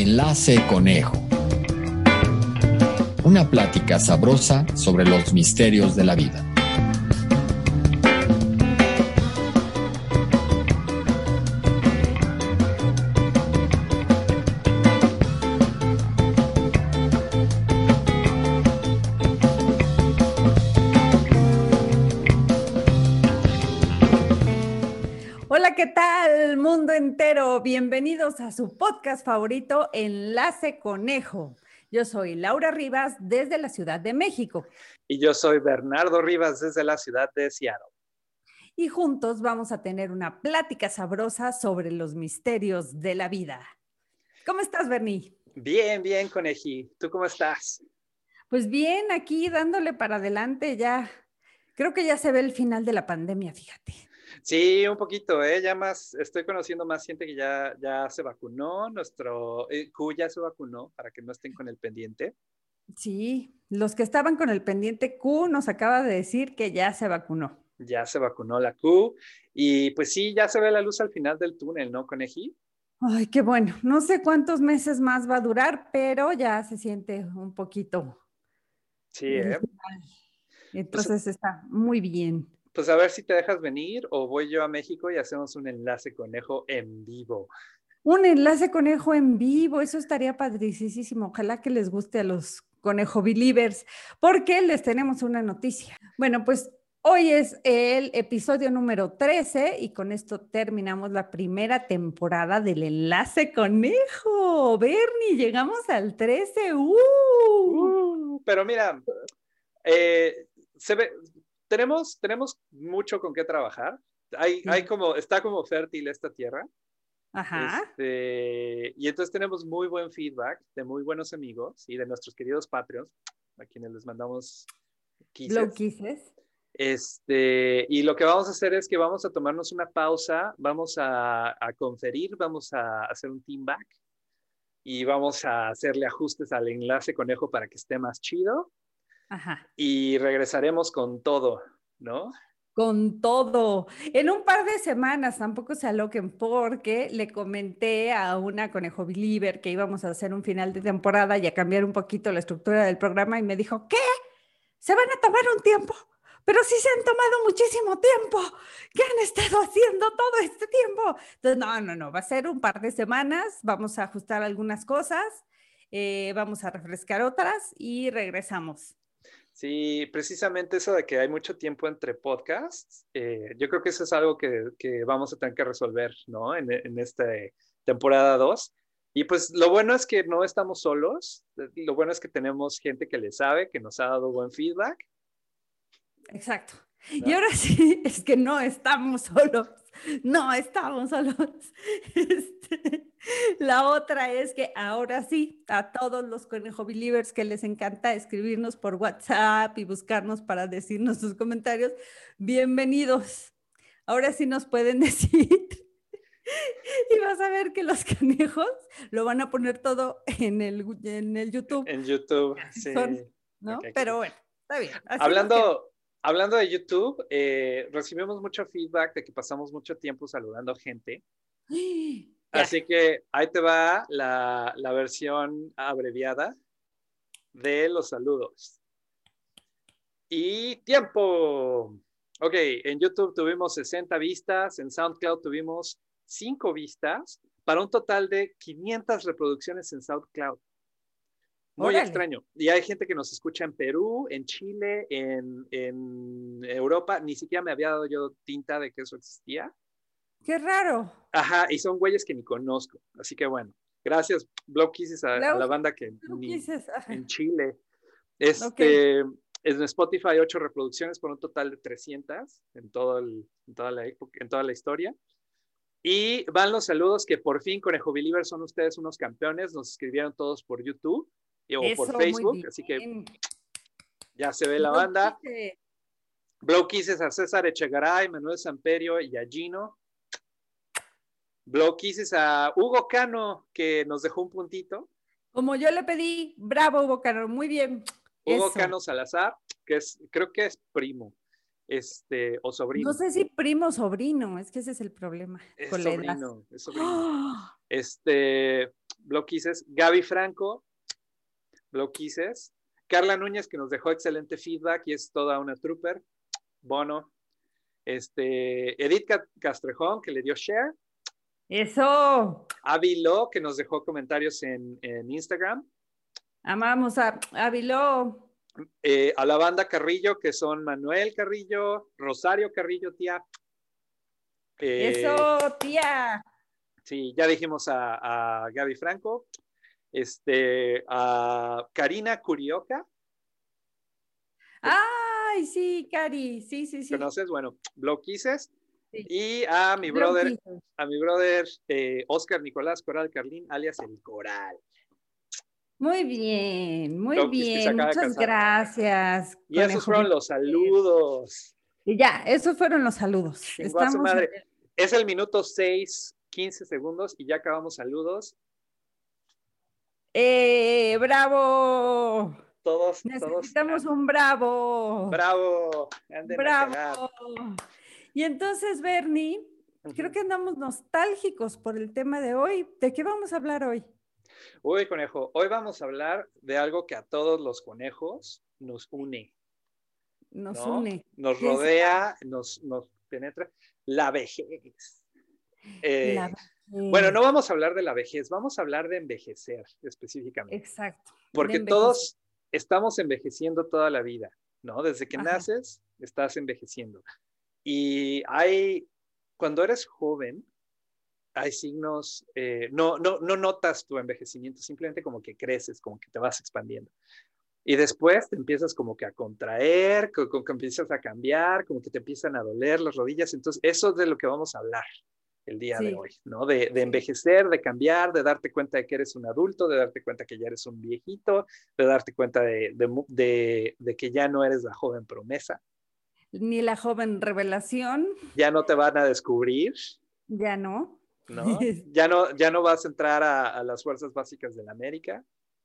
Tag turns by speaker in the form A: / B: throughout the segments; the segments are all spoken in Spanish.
A: Enlace Conejo. Una plática sabrosa sobre los misterios de la vida.
B: Entero? Bienvenidos a su podcast favorito, Enlace Conejo. Yo soy Laura Rivas desde la Ciudad de México
C: Y yo soy Bernardo Rivas desde la ciudad de Seattle.
B: y juntos vamos a tener una plática sabrosa sobre los misterios de la vida. ¿Cómo estás, Bernie?
C: Bien, bien, Coneji. ¿Tú cómo estás?
B: Pues bien, aquí dándole para adelante ya. Creo que ya se ve el final de la pandemia, fíjate.
C: Sí, un poquito, ¿eh? Ya más, estoy conociendo más gente que ya, ya se vacunó. Nuestro eh, Q ya se vacunó para que no estén con el pendiente.
B: Sí, los que estaban con el pendiente Q nos acaba de decir que ya se vacunó.
C: Ya se vacunó la Q. Y pues sí, ya se ve la luz al final del túnel, ¿no, Coneji?
B: Ay, qué bueno. No sé cuántos meses más va a durar, pero ya se siente un poquito.
C: Sí, ¿eh?
B: final. Entonces está muy bien.
C: Pues a ver si te dejas venir o voy yo a México y hacemos un enlace conejo en vivo.
B: Un enlace conejo en vivo, eso estaría padricísimo. Ojalá que les guste a los conejo believers, porque les tenemos una noticia. Bueno, pues hoy es el episodio número 13 y con esto terminamos la primera temporada del enlace conejo. Bernie, llegamos al 13. ¡Uh!
C: Uh, pero mira, eh, se ve, tenemos, tenemos mucho con qué trabajar. Hay, hay como, está como fértil esta tierra.
B: Ajá.
C: Este, y entonces tenemos muy buen feedback de muy buenos amigos y de nuestros queridos Patreons, a quienes les mandamos kisses. Este, y lo que vamos a hacer es que vamos a tomarnos una pausa, vamos a, a conferir, vamos a hacer un team back y vamos a hacerle ajustes al enlace conejo para que esté más chido
B: Ajá.
C: y regresaremos con todo, ¿no?
B: Con todo. En un par de semanas, tampoco se aloquen, porque le comenté a una conejo believer que íbamos a hacer un final de temporada y a cambiar un poquito la estructura del programa y me dijo, ¿qué? ¿Se van a tomar un tiempo? Pero sí se han tomado muchísimo tiempo. ¿Qué han estado haciendo todo este tiempo? Entonces, no, no, no, va a ser un par de semanas, vamos a ajustar algunas cosas, eh, vamos a refrescar otras y regresamos.
C: Sí, precisamente eso de que hay mucho tiempo entre podcasts, eh, yo creo que eso es algo que, que vamos a tener que resolver, ¿no? En, en esta temporada 2. Y pues lo bueno es que no estamos solos, lo bueno es que tenemos gente que le sabe, que nos ha dado buen feedback.
B: Exacto.
C: ¿No?
B: Y ahora sí, es que no estamos solos, no estamos solos. Este, la otra es que ahora sí, a todos los conejo believers que les encanta escribirnos por WhatsApp y buscarnos para decirnos sus comentarios, bienvenidos. Ahora sí nos pueden decir. Y vas a ver que los conejos lo van a poner todo en el, en el YouTube,
C: En YouTube, sí.
B: Son- ¿no? Pero bueno, está bien.
C: Hablando, hablando de YouTube, eh, recibimos mucho feedback de que pasamos mucho tiempo saludando gente. Así que ahí te va la, la versión abreviada de los saludos. Y tiempo. Ok, en YouTube tuvimos 60 vistas, en SoundCloud tuvimos 5 vistas, para un total de 500 reproducciones en SoundCloud. Muy
B: Órale.
C: extraño. Y hay gente que nos escucha en Perú, en Chile, en, en Europa. Ni siquiera me había dado yo tinta de que eso existía.
B: Qué raro.
C: Ajá, y son güeyes que ni conozco. Así que bueno, gracias, Blow Kisses, a, a la banda que
B: ¿Tú
C: ni- en Chile. Este, En Spotify, ocho reproducciones por un total de 300 en, todo el- en, toda la época, en toda la historia. Y van los saludos que por fin, Conejo Believer, son ustedes unos campeones. Nos escribieron todos por YouTube o
B: Eso,
C: por Facebook, así que ya se ve la banda. Blow Kisses a César Echegaray, Manuel Samperio y a Gino. Blow Kisses a Hugo Cano, que nos dejó un puntito.
B: Como yo le pedí, bravo, Hugo Cano, muy bien.
C: Hugo
B: Eso.
C: Cano Salazar, que es, creo que es primo, este, o sobrino.
B: No sé si primo o sobrino, es que ese es el problema
C: es sobrino, es sobrino.
B: ¡Ah!
C: Este, Bloquices. Gaby Franco, Bloquices. Carla Núñez, que nos dejó excelente feedback y es toda una trooper. Bono. Este, Edith Castrejón, que le dio share.
B: Eso.
C: Avilo, que nos dejó comentarios en, Instagram.
B: Amamos a Avilo.
C: Eh, a la banda Carrillo, que son Manuel Carrillo, Rosario Carrillo, tía.
B: Eh, Eso, tía.
C: Sí, ya dijimos a, a Gaby Franco, este, a Karina Curioca.
B: Ay, sí, Cari, sí, sí, sí.
C: ¿Conoces? Bueno, Bloquices. Y a mi brother, a mi brother eh, Oscar Nicolás Coral Carlín, alias el Coral.
B: Muy bien, muy bien. Muchas gracias.
C: Y esos fueron los saludos.
B: Y ya, esos fueron los saludos.
C: Estamos Es el minuto 6, 15 segundos y ya acabamos saludos.
B: ¡Eh, bravo!
C: Todos,
B: Necesitamos un bravo.
C: Bravo.
B: bravo. Y entonces, Bernie, creo que andamos nostálgicos por el tema de hoy. ¿De qué vamos a hablar hoy?
C: Uy, conejo, hoy vamos a hablar de algo que a todos los conejos nos une.
B: Nos une.
C: Nos rodea, nos, nos penetra. La vejez. Eh, bueno, no vamos a hablar de la vejez, vamos a hablar de envejecer específicamente.
B: Exacto.
C: Porque todos estamos envejeciendo toda la vida, ¿no? Desde que naces, estás envejeciendo. Y hay, cuando eres joven, hay signos, eh, no, no, no notas tu envejecimiento, simplemente como que creces, como que te vas expandiendo. Y después te empiezas como que a contraer, como que empiezas a cambiar, como que te empiezan a doler las rodillas. Entonces, eso es de lo que vamos a hablar el día de hoy, ¿no? De, de, envejecer, de cambiar, de darte cuenta de que eres un adulto, de darte cuenta que ya eres un viejito, de darte cuenta de, de, de que ya no eres la joven promesa,
B: ni la joven revelación.
C: Ya no te van a descubrir.
B: Ya no.
C: ¿No? Ya no, ya no vas a entrar a, las fuerzas básicas de la América.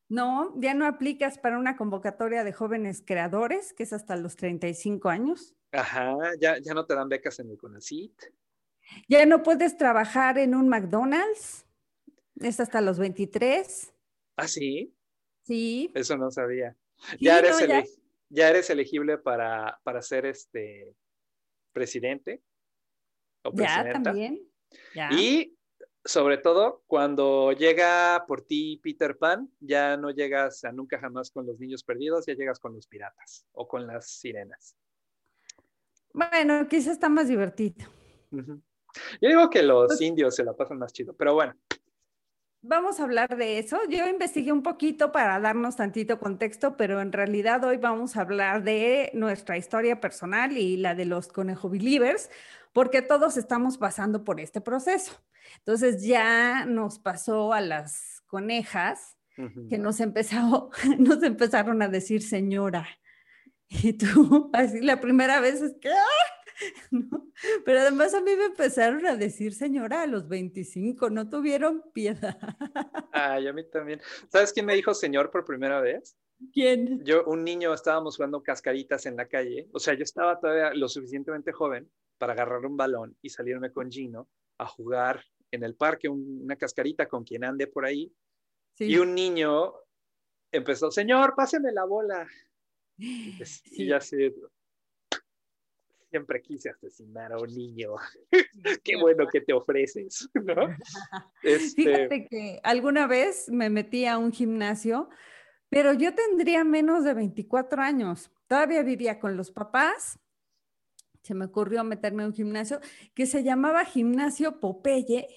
B: No, ya no aplicas para una convocatoria de jóvenes creadores, que es hasta los 35 años.
C: Ajá, ya, ya no te dan becas en el CONACIT.
B: Ya no puedes trabajar en un McDonald's, es hasta los 23.
C: ¿Ah, sí?
B: Sí.
C: Eso no sabía. ya eres el ya eres elegible para, para ser este presidente
B: o presidenta. Ya, también.
C: Y sobre todo, cuando llega por ti Peter Pan, ya no llegas a nunca jamás con los niños perdidos, ya llegas con los piratas o con las sirenas.
B: Bueno, quizás está más divertido.
C: Yo digo que los pues indios se la pasan más chido, pero bueno
B: vamos a hablar de eso. Yo investigué un poquito para darnos tantito contexto, pero en realidad hoy vamos a hablar de nuestra historia personal y la de los conejo believers, porque todos estamos pasando por este proceso. Entonces ya nos pasó a las conejas que nos, empezó, nos empezaron a decir señora. Y tú, así la primera vez es que, ¡ah! Pero además a mí me empezaron a decir señora a los 25, no tuvieron piedad.
C: Ay, a mí también. ¿Sabes quién me dijo señor por primera vez?
B: ¿Quién?
C: Yo, un niño, estábamos jugando cascaritas en la calle. O sea, yo estaba todavía lo suficientemente joven para agarrar un balón y salirme con Gino a jugar en el parque una cascarita con quien ande por ahí. Y un niño empezó, señor, páseme la bola. Y, pues, ya se, siempre quise asesinar a un niño. Qué bueno que te ofreces, ¿no?
B: Este Fíjate que alguna vez me metí a un gimnasio, pero yo tendría menos de 24 años. Todavía vivía con los papás. Se me ocurrió meterme a un gimnasio que se llamaba Gimnasio Popeye.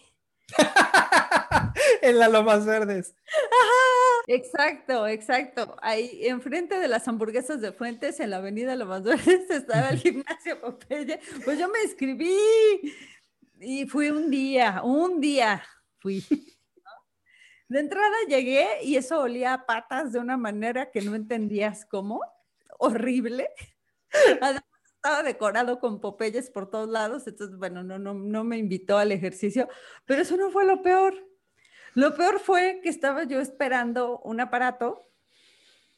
D: en la Lomas Verdes.
B: Ajá, Exacto, exacto. Ahí enfrente de las hamburguesas de Fuentes, en la avenida Lomas Verdes, estaba el gimnasio Popeye. Pues yo me inscribí y fui un día, un día fui. De entrada llegué y eso olía a patas de una manera que no entendías cómo. Horrible. Además, estaba decorado con Popeyes por todos lados, entonces, bueno, no, no, no me invitó al ejercicio, pero eso no fue lo peor. Lo peor fue que estaba yo esperando un aparato,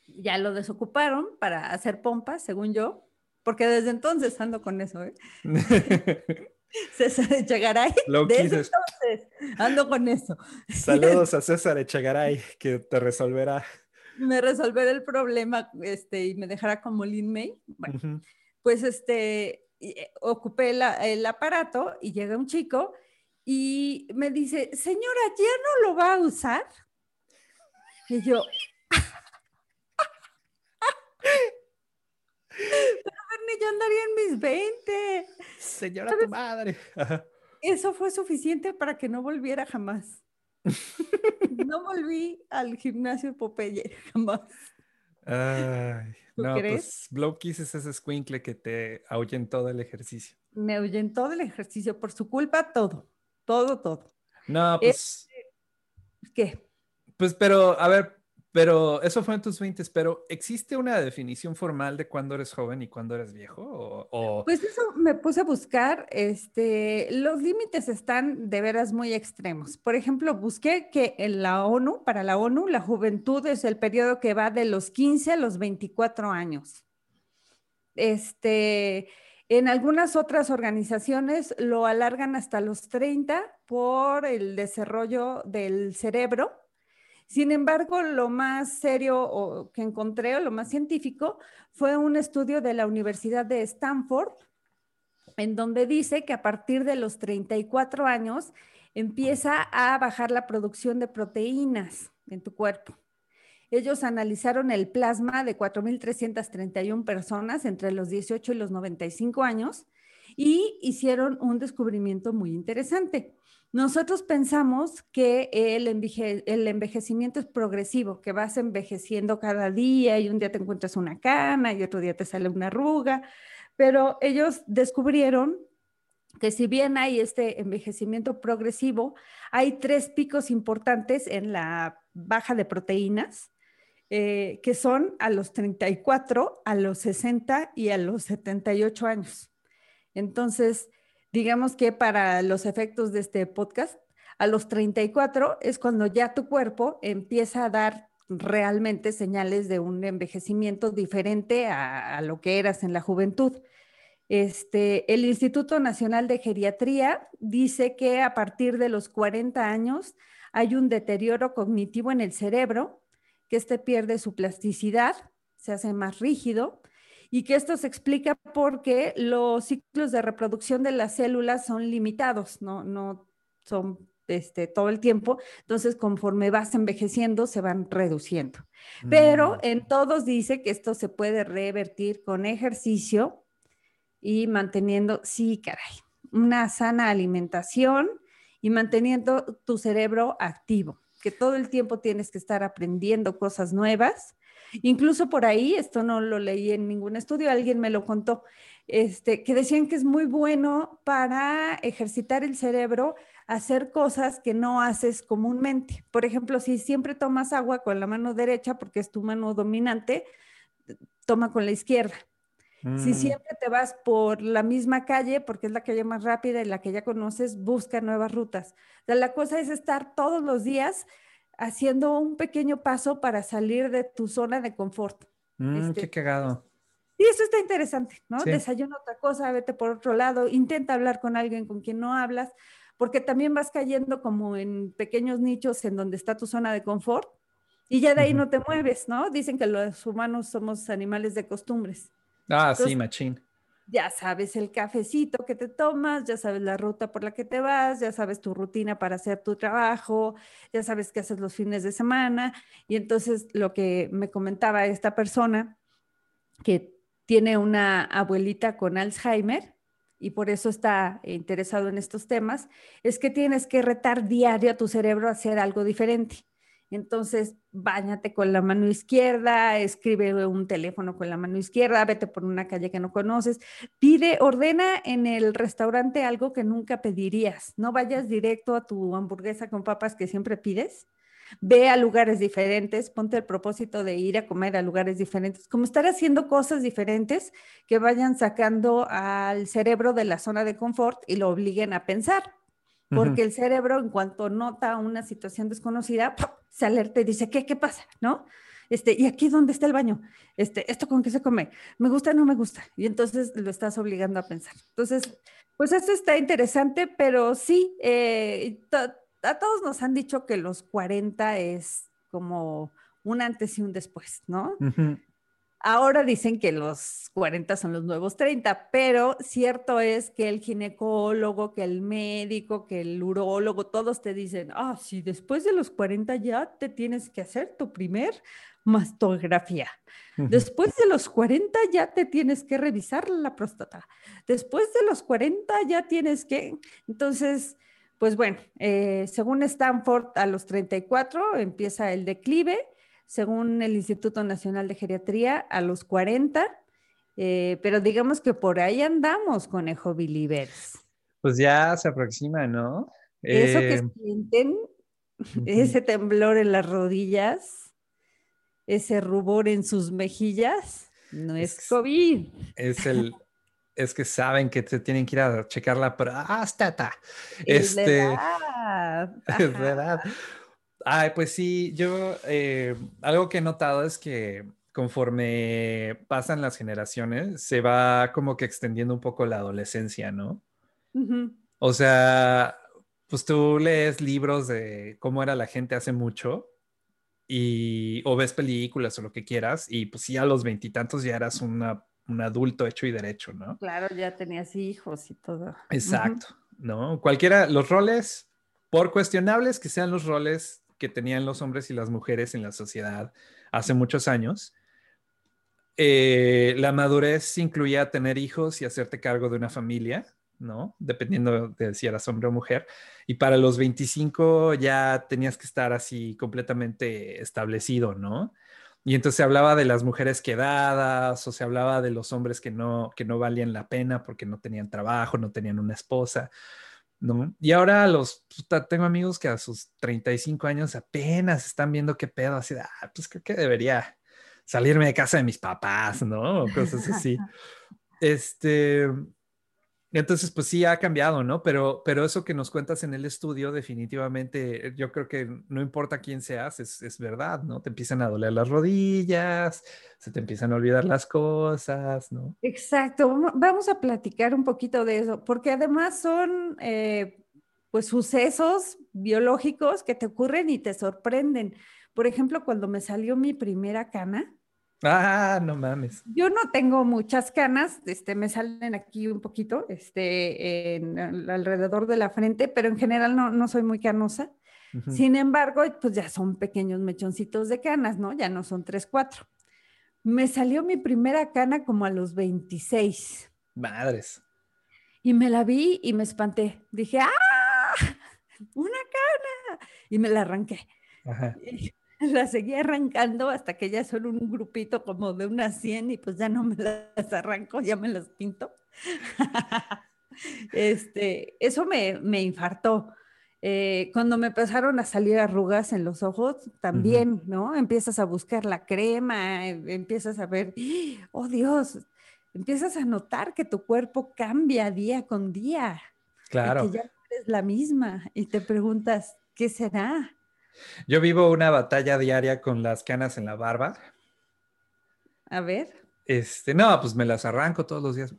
B: ya lo desocuparon para hacer pompas, según yo, porque desde entonces ando con eso, ¿eh? César ahí. desde entonces, Ando con eso.
C: Saludos a César Echegaray, que te resolverá.
B: Me resolverá el problema este, y me dejará como Lin May. Bueno, pues este, eh, ocupé el aparato y llega un chico y me dice, señora, ¿ya no lo va a usar? Y yo, Pero yo andaría en mis 20.
C: Señora tu madre.
B: Eso fue suficiente para que no volviera jamás. no volví al gimnasio Popeye jamás.
C: Ay, no, pues, crees? pues Blow Kiss es ese squinkle que te ahuyentó el ejercicio.
B: Me ahuyentó del ejercicio por su culpa todo, todo, todo.
C: No, pues.
B: ¿Qué?
C: Pues, pero, a ver, pero eso fue en tus 20, pero ¿existe una definición formal de cuándo eres joven y cuándo eres viejo? O,
B: Pues eso me puse a buscar, este, los límites están de veras muy extremos. Por ejemplo, busqué que en la ONU, para la ONU, la juventud es el periodo que va de los 15 a los 24 años. Este, en algunas otras organizaciones lo alargan hasta los 30 por el desarrollo del cerebro sin embargo, lo más serio que encontré, o lo más científico, fue un estudio de la Universidad de Stanford, en donde dice que a partir de los 34 años empieza a bajar la producción de proteínas en tu cuerpo. Ellos analizaron el plasma de 4.331 personas entre los 18 y los 95 años y hicieron un descubrimiento muy interesante. Nosotros pensamos que el, envejecimiento es progresivo, que vas envejeciendo cada día y un día te encuentras una cana y otro día te sale una arruga, pero ellos descubrieron que si bien hay este envejecimiento progresivo, hay tres picos importantes en la baja de proteínas, eh, que son a los 34, a los 60 y a los 78 años. Entonces, digamos que para los efectos de este podcast, a los 34 es cuando ya tu cuerpo empieza a dar realmente señales de un envejecimiento diferente a, lo que eras en la juventud. Este, el Instituto Nacional de Geriatría dice que a partir de los 40 años hay un deterioro cognitivo en el cerebro, que este pierde su plasticidad, se hace más rígido, y que esto se explica porque los ciclos de reproducción de las células son limitados, no, no son este, todo el tiempo, entonces conforme vas envejeciendo se van reduciendo. Pero mm. en todos dice que esto se puede revertir con ejercicio y manteniendo, sí, caray, una sana alimentación y manteniendo tu cerebro activo, todo el tiempo tienes que estar aprendiendo cosas nuevas Incluso por ahí, esto no lo leí en ningún estudio, alguien me lo contó, este, que decían que es muy bueno para ejercitar el cerebro, hacer cosas que no haces comúnmente. Por ejemplo, si siempre tomas agua con la mano derecha porque es tu mano dominante, toma con la izquierda. Si mm. siempre te vas por la misma calle, porque es la calle más rápida y la que ya conoces, busca nuevas rutas. la cosa es estar todos los días haciendo un pequeño paso para salir de tu zona de confort.
C: Mm, qué este, cagado.
B: Y eso está interesante, ¿no? Desayuna otra cosa, vete por otro lado, intenta hablar con alguien con quien no hablas, porque también vas cayendo como en pequeños nichos en donde está tu zona de confort y ya de ahí no te mueves, ¿no? Dicen que los humanos somos animales de costumbres.
C: Ah, sí, machín
B: ya sabes el cafecito que te tomas, ya sabes la ruta por la que te vas, ya sabes tu rutina para hacer tu trabajo, ya sabes qué haces los fines de semana. Y entonces lo que me comentaba esta persona, que tiene una abuelita con Alzheimer y por eso está interesado en estos temas, es que tienes que retar diario a tu cerebro a hacer algo diferente. Entonces, báñate con la mano izquierda, escribe un teléfono con la mano izquierda, vete por una calle que no conoces, pide, ordena en el restaurante algo que nunca pedirías. No vayas directo a tu hamburguesa con papas que siempre pides. Ve a lugares diferentes, ponte el propósito de ir a comer a lugares diferentes, como estar haciendo cosas diferentes que vayan sacando al cerebro de la zona de confort y lo obliguen a pensar porque el cerebro en cuanto nota una situación desconocida, se alerta y dice, ¿qué, qué pasa? ¿No? Este, ¿y aquí dónde está el baño? Este, ¿esto con qué se come? ¿Me gusta o no me gusta? Y entonces lo estás obligando a pensar. Entonces, pues eso está interesante, pero sí, eh, a todos nos han dicho que los 40 es como un antes y un después, ¿no? Ahora dicen que los 40 son los nuevos 30, pero cierto es que el ginecólogo, que el médico, que el urólogo, todos te dicen, ah, sí, después de los 40 ya te tienes que hacer tu primer mastografía. Después de los 40 ya te tienes que revisar la próstata. Después de los 40 ya tienes que... Entonces, pues bueno, eh, según Stanford, a los 34 empieza el declive. Según el Instituto Nacional de Geriatría, a los 40. eh, pero digamos que por ahí andamos, conejo believers.
C: Pues ya se aproxima, ¿no?
B: Eso que
C: Eh,
B: sienten, ese temblor en las rodillas, ese rubor en sus mejillas, no es
C: Es-
B: COVID.
C: es el es que saben que te tienen que ir a checar la próstata.
B: Es la
C: Este, es verdad. Ay, pues sí, yo eh, algo que he notado es que conforme pasan las generaciones, se va como que extendiendo un poco la adolescencia, ¿no?
B: Ujú.
C: O sea, pues tú lees libros de cómo era la gente hace mucho y o ves películas o lo que quieras y pues sí a los veintitantos ya eras una- un adulto hecho y derecho, ¿no?
B: Claro, ya tenías hijos y todo.
C: Exacto, ¿no? Cualquiera, los roles, por cuestionables que sean los roles que tenían los hombres y las mujeres en la sociedad hace muchos años, eh, la madurez incluía tener hijos y hacerte cargo de una familia, ¿no? Dependiendo de si eras hombre o mujer. Y para los 25 ya tenías que estar así completamente establecido, ¿no? Y entonces se hablaba de las mujeres quedadas o se hablaba de los hombres que no, que no valían la pena porque no tenían trabajo, no tenían una esposa, ¿no? Y ahora los, tengo amigos que a sus 35 años apenas están viendo qué pedo, así de, ah, pues creo que debería salirme de casa de mis papás, ¿no? O cosas así. Este, entonces, pues sí ha cambiado, ¿no? Pero, pero eso que nos cuentas en el estudio, definitivamente, yo creo que no importa quién seas, es, es verdad, ¿no? Te empiezan a doler las rodillas, se te empiezan a olvidar las cosas, ¿no?
B: Exacto, vamo- vamos a platicar un poquito de eso, porque además son eh, pues sucesos biológicos que te ocurren y te sorprenden. Por ejemplo, cuando me salió mi primera cana,
C: Ah, no mames.
B: yo no tengo muchas canas, este, me salen aquí un poquito, este, en al- alrededor de la frente, pero en general no, no soy muy canosa. Sin embargo, pues ya son pequeños mechoncitos de canas, ¿no? Ya no son tres, cuatro. Me salió mi primera cana como a los 26
C: Madres.
B: y me la vi y me espanté. Dije, ¡ah! ¡Una cana! Y me la arranqué.
C: Ajá.
B: Y la seguí arrancando hasta que ya son un grupito como de unas 100 y pues ya no me las arranco, ya me las pinto. este, eso me, me infartó. Eh, cuando me empezaron a salir arrugas en los ojos, también, ¿no? Empiezas a buscar la crema, em- empiezas a ver, oh Dios, empiezas a notar que tu cuerpo cambia día con día. y
C: Claro.
B: que ya no eres la misma y te preguntas, ¿qué será?
C: Yo vivo una batalla diaria con las canas en la barba.
B: A ver.
C: Este, no, pues me las arranco todos los días.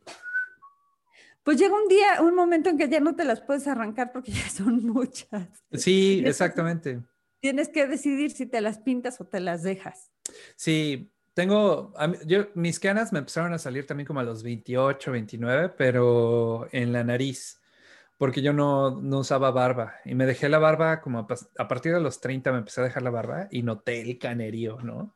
B: Pues llega un día, un momento en que ya no te las puedes arrancar porque ya son muchas.
C: Sí, exactamente.
B: Tienes que decidir si te las pintas o te las dejas.
C: Sí, tengo, yo, mis canas me empezaron a salir también como a los 28, 29, pero en la nariz, porque yo no, no usaba barba y me dejé la barba como a, partir de los 30 me empecé a dejar la barba y noté el canerío, ¿no?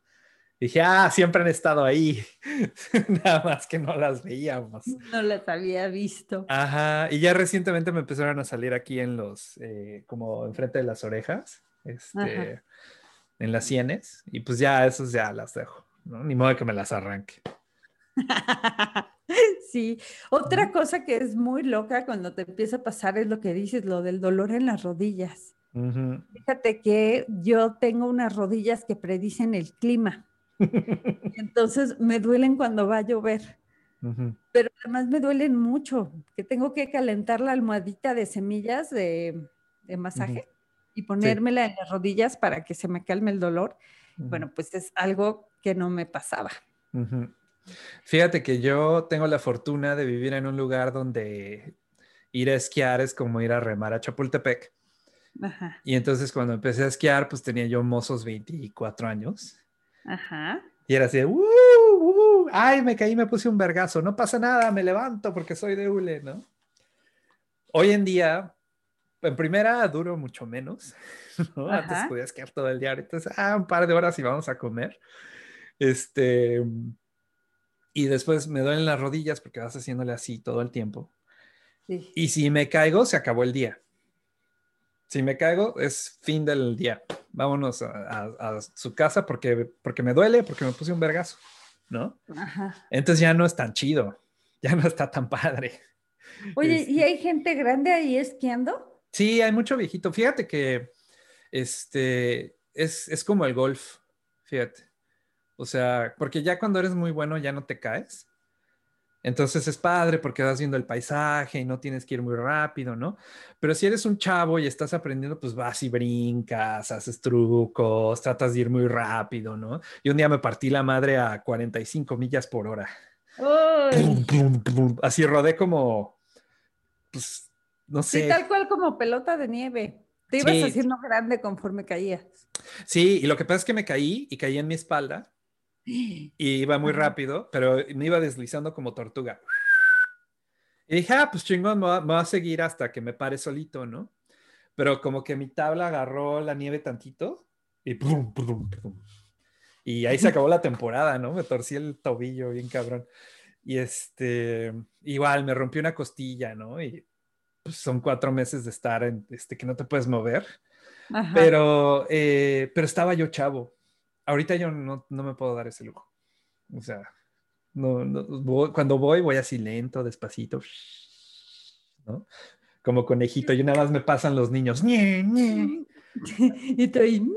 C: Dije, ah, siempre han estado ahí, nada más que no las veíamos.
B: No las había visto.
C: Ajá, y ya recientemente me empezaron a salir aquí en los, eh, como enfrente de las orejas, este, en las sienes, y pues ya esos ya las dejo, ¿no? Ni modo que me las arranque.
B: Sí, otra cosa que es muy loca cuando te empieza a pasar es lo que dices, lo del dolor en las rodillas.
C: Ujú.
B: Fíjate que yo tengo unas rodillas que predicen el clima. entonces me duelen cuando va a llover. Pero además me duelen mucho, que tengo que calentar la almohadita de semillas de, de masaje y ponérmela en las rodillas para que se me calme el dolor. Bueno, pues es algo que no me pasaba.
C: Fíjate que yo tengo la fortuna de vivir en un lugar donde ir a esquiar es como ir a remar a Chapultepec.
B: Ajá.
C: Y entonces cuando empecé a esquiar, pues tenía yo mozos 24 años.
B: Ajá.
C: Y era así de, "Uh, uh, ay, me caí, me puse un vergazo, no pasa nada, me levanto porque soy de hule, ¿no? Hoy en día, en primera duro mucho menos, ¿no? Antes
B: Ajá.
C: podía esquiar todo el día, entonces, ah, un par de horas y vamos a comer. Este, y después me duelen las rodillas porque vas haciéndole así todo el tiempo.
B: Sí.
C: Y si me caigo, se acabó el día. Si me caigo, es fin del día. Vámonos a, a- a su casa porque, porque me duele, porque me puse un vergazo, ¿no?
B: Ajá.
C: Entonces ya no es tan chido, ya no está tan padre.
B: Oye,
C: Este-
B: ¿y hay gente grande ahí esquiando?
C: Sí, hay mucho viejito. Fíjate que este es, es como el golf, fíjate. O sea, porque ya cuando eres muy bueno ya no te caes. Entonces es padre porque vas viendo el paisaje y no tienes que ir muy rápido, ¿no? Pero si eres un chavo y estás aprendiendo, pues vas y brincas, haces trucos, tratas de ir muy rápido, ¿no? Y un día me partí la madre a 45 millas por hora. Plum, plum, plum. Así rodé como, pues, no
B: sí,
C: sé.
B: tal cual como pelota de nieve. Te ibas
C: Sí.
B: haciendo grande conforme caías.
C: Sí, y lo que pasa es que me caí y caí en mi espalda y iba muy rápido, pero me iba deslizando como tortuga. Y dije, ah, pues chingón, me va a seguir hasta que me pare solito, ¿no? Pero como que mi tabla agarró la nieve tantito y. Y ahí se acabó la temporada, ¿no? Me torcí el tobillo bien cabrón. Y este, igual me rompí una costilla, ¿no? Y pues, son cuatro meses de estar en, este, que no te puedes mover.
B: Ajá.
C: Pero, eh, pero estaba yo chavo. Ahorita yo no, no me puedo dar ese lujo. O sea, no, no, voy- cuando voy, voy así lento, despacito, ¿no? Como conejito, y nada más me pasan los niños. ñe, ñe.
B: y "Mm",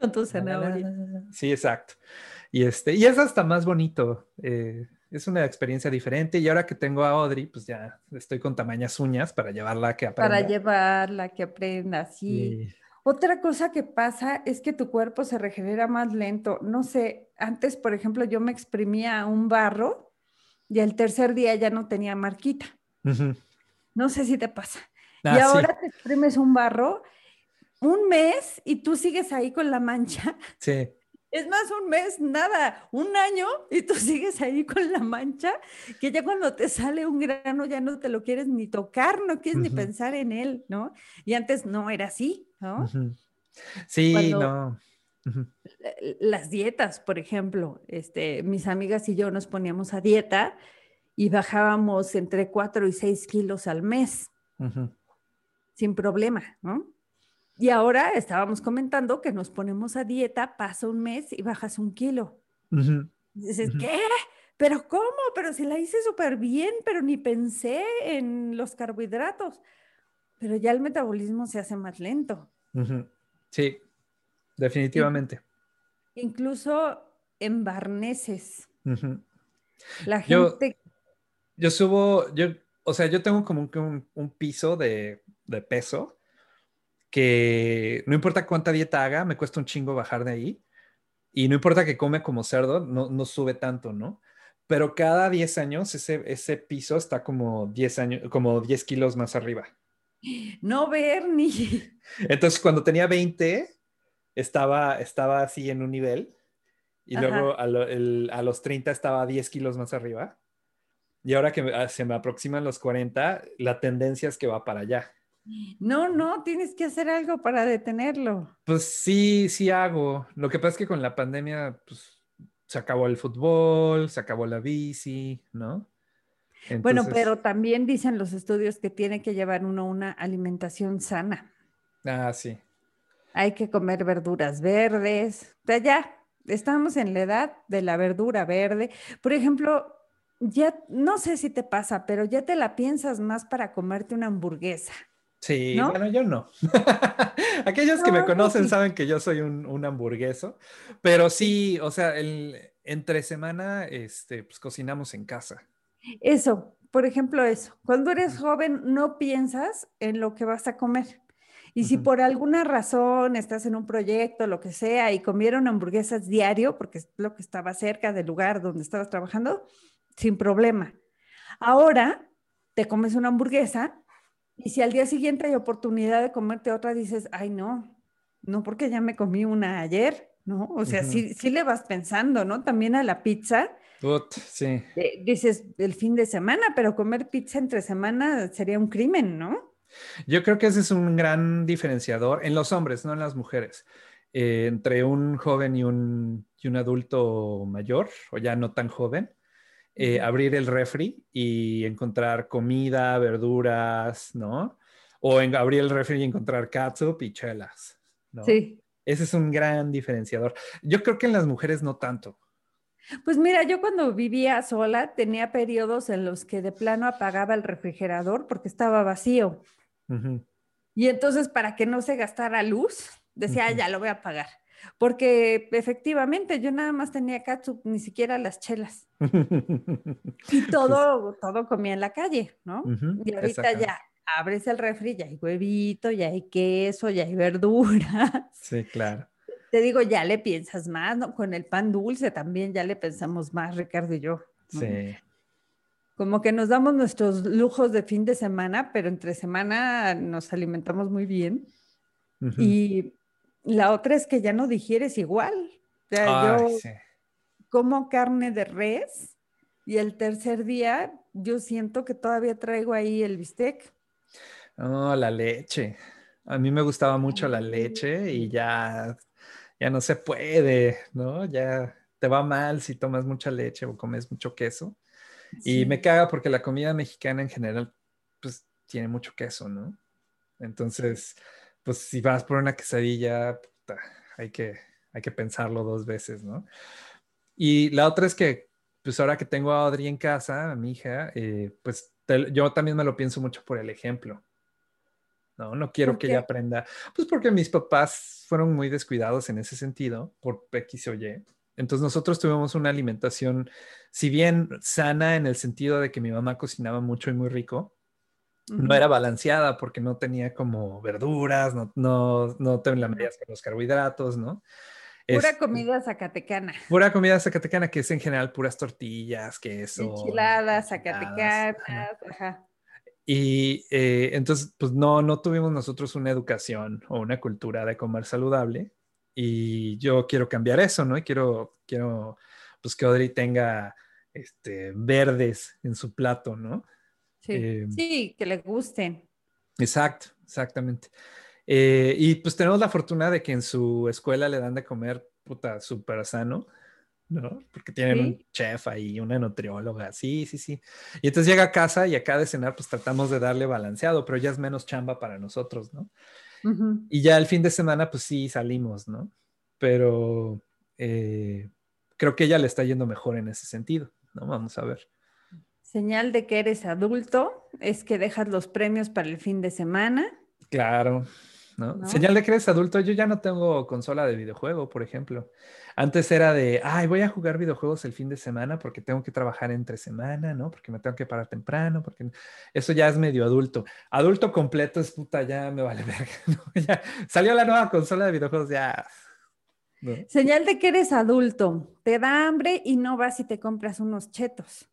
B: con tu zanahoria.
C: Sí, exacto. Y, este, y es hasta más bonito. eh, es una experiencia diferente. Y ahora que tengo a Audrey, pues ya estoy con tamañas uñas para llevarla a que aprenda.
B: Para llevarla, que aprenda, sí.
C: Y-
B: Otra cosa que pasa es que tu cuerpo se regenera más lento. No sé, antes, por ejemplo, yo me exprimía un barro y al tercer día ya no tenía marquita. No sé si te pasa.
C: Ah,
B: y
C: sí.
B: ahora te exprimes un barro un mes y tú sigues ahí con la mancha.
C: Sí.
B: Es más, un mes, nada, un año y tú sigues ahí con la mancha, que ya cuando te sale un grano ya no te lo quieres ni tocar, no quieres ni pensar en él, ¿no? Y antes no era así, ¿no?
C: Sí,
B: Cuando-
C: no.
B: Las dietas, por ejemplo, este, mis amigas y yo nos poníamos a dieta y bajábamos entre 4 y 6 kilos al mes sin problema, ¿no? Y ahora estábamos comentando que nos ponemos a dieta, pasa un mes y bajas un kilo. Y dices. ¿qué? ¿Pero cómo? Pero si la hice súper bien, pero ni pensé en los carbohidratos. Pero ya el metabolismo se hace más lento.
C: Sí, definitivamente.
B: Incluso en barneses.
C: Ujú.
B: La
C: Yo-
B: gente
C: Yo subo, yo, o sea, yo tengo como un, un- un piso de, de peso que no importa cuánta dieta haga, me cuesta un chingo bajar de ahí. Y no importa que come como cerdo, no, no sube tanto, ¿no? Pero cada 10 años ese, ese piso está como 10 años, como 10 kilos más arriba.
B: no ver ni...
C: Entonces, cuando tenía 20, estaba, estaba así en un nivel. Y
B: Ajá.
C: luego a, lo- el- a los 30 estaba 10 kilos más arriba. Y ahora que ah, se me aproximan los 40, la tendencia es que va para allá.
B: No, no, tienes que hacer algo para detenerlo.
C: Pues sí, sí hago. Lo que pasa es que con la pandemia, pues se acabó el fútbol, se acabó la bici, ¿no?
B: Bueno, pero también dicen los estudios que tiene que llevar uno una alimentación sana.
C: Ah, sí.
B: Hay que comer verduras verdes. O sea, ya estamos en la edad de la verdura verde. Por ejemplo, ya no sé si te pasa, pero ya te la piensas más para comerte una hamburguesa.
C: Sí,
B: ¿No?
C: bueno, yo no. Aquellos que me
B: yo
C: conocen saben que yo soy un, un hamburgueso, pero sí, o sea, el, entre semana, este, pues cocinamos en casa.
B: Eso, por ejemplo, eso. Cuando eres joven no piensas en lo que vas a comer. Y si por alguna razón estás en un proyecto, lo que sea, y comieron hamburguesas diario, porque es lo que estaba cerca del lugar donde estabas trabajando, sin problema. Ahora te comes una hamburguesa Y si al día siguiente hay oportunidad de comerte otra, dices, ay, no, no porque ya me comí una ayer, ¿no? O sea, sí, sí le vas pensando, ¿no? También a la pizza.
C: sí.
B: dices el fin de semana, pero comer pizza entre semana sería un crimen, ¿no?
C: Yo creo que ese es un gran diferenciador en los hombres, no en las mujeres. Eh, entre un joven y un, y un, adulto mayor, o ya no tan joven, eh, abrir el refri y encontrar comida, verduras, ¿no? O en, abrir el refri y encontrar catsup y chelas, ¿no?
B: Sí.
C: Ese es un gran diferenciador. Yo creo que en las mujeres no tanto.
B: Pues mira, yo cuando vivía sola tenía periodos en los que de plano apagaba el refrigerador porque estaba vacío. Y entonces para que no se gastara luz, decía, ya lo voy a pagar. Porque efectivamente yo nada más tenía catsup, ni siquiera las chelas. y todo, todo comía en la calle, ¿no? y ahorita ya abres el refri, ya hay huevito, ya hay queso, ya hay verduras.
C: Sí, claro.
B: Te digo, ya le piensas más, ¿no? Con el pan dulce también ya le pensamos más, Ricardo y yo.
C: Sí.
B: Como que nos damos nuestros lujos de fin de semana, pero entre semana nos alimentamos muy bien. Y la otra es que ya no digieres igual. O sea, yo como carne de res y el tercer día yo siento que todavía traigo ahí el bistec.
C: Oh, la leche. A mí me gustaba mucho la leche y ya, ya no se puede, ¿no? Ya te va mal si tomas mucha leche o comes mucho queso. Y me caga porque la comida mexicana en general, pues tiene mucho queso, ¿no? Entonces, pues si vas por una quesadilla, hay, que, hay que pensarlo dos veces, ¿no? Y la otra es que, pues ahora que tengo a Audrey en casa, a mi hija, eh, pues yo también me lo pienso mucho por el ejemplo. No, no quiero que ella aprenda, pues porque mis papás fueron muy descuidados en ese sentido, por X o Y. Entonces nosotros tuvimos una alimentación, si bien sana en el sentido de que mi mamá cocinaba mucho y muy rico, no era balanceada porque no tenía como verduras, no, no, no las medidas con los carbohidratos, ¿no?
B: Pura comida zacatecana.
C: Pura comida zacatecana, que es en general puras tortillas, queso.
B: Enchiladas, zacatecanas, ajá.
C: Y eh, entonces, pues no, no tuvimos nosotros una educación o una cultura de comer saludable. Y yo quiero cambiar eso, ¿no? Y quiero, quiero pues que Audrey tenga este, verdes en su plato, ¿no?
B: Eh, sí, que le gusten.
C: Exacto, exactamente. Eh, y pues tenemos la fortuna de que en su escuela le dan de comer puta súper sano, ¿no? Porque tienen un chef ahí, una nutrióloga, sí, sí, sí. Y entonces llega a casa y acá de cenar pues tratamos de darle balanceado, pero ya es menos chamba para nosotros, ¿no? Y ya el fin de semana pues sí salimos, ¿no? Pero eh, creo que ella le está yendo mejor en ese sentido, ¿no? Vamos a ver.
B: Señal de que eres adulto es que dejas los premios para el fin de semana.
C: Claro, ¿no? Señal de que eres adulto, yo ya no tengo consola de videojuego, por ejemplo. Antes era de, ay, voy a jugar videojuegos el fin de semana porque tengo que trabajar entre semana, ¿no? Porque me tengo que parar temprano, porque eso ya es medio adulto. Adulto completo es puta, ya me vale verga, Ya salió la nueva consola de videojuegos, ya.
B: Señal de que eres adulto, te da hambre y no vas y te compras unos chetos.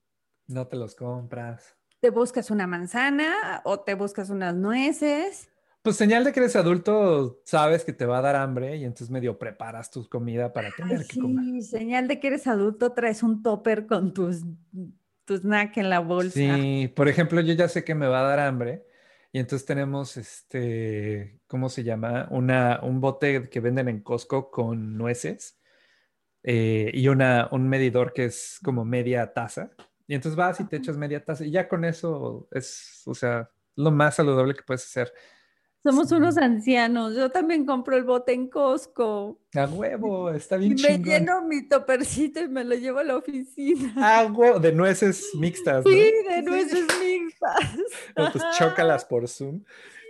C: No te los compras.
B: Te buscas una manzana o te buscas unas nueces.
C: Pues señal de que eres adulto, sabes que te va a dar hambre y entonces medio preparas tu comida para tener que comer.
B: Sí, señal de que eres adulto, traes un topper con tus, tus snack en la bolsa.
C: Sí, por ejemplo, yo ya sé que me va a dar hambre y entonces tenemos este, ¿cómo se llama? Una, un bote que venden en Costco con nueces eh, y una, un medidor que es como media taza. Y entonces vas y te echas media taza y ya con eso es, o sea, lo más saludable que puedes hacer.
B: Somos unos ancianos. Yo también compro el bote en Costco.
C: A huevo, está bien
B: y me lleno mi topercito y me lo llevo a la oficina.
C: A huevo, de nueces mixtas.
B: ¿no? Sí, de nueces mixtas.
C: O pues chócalas por Zoom.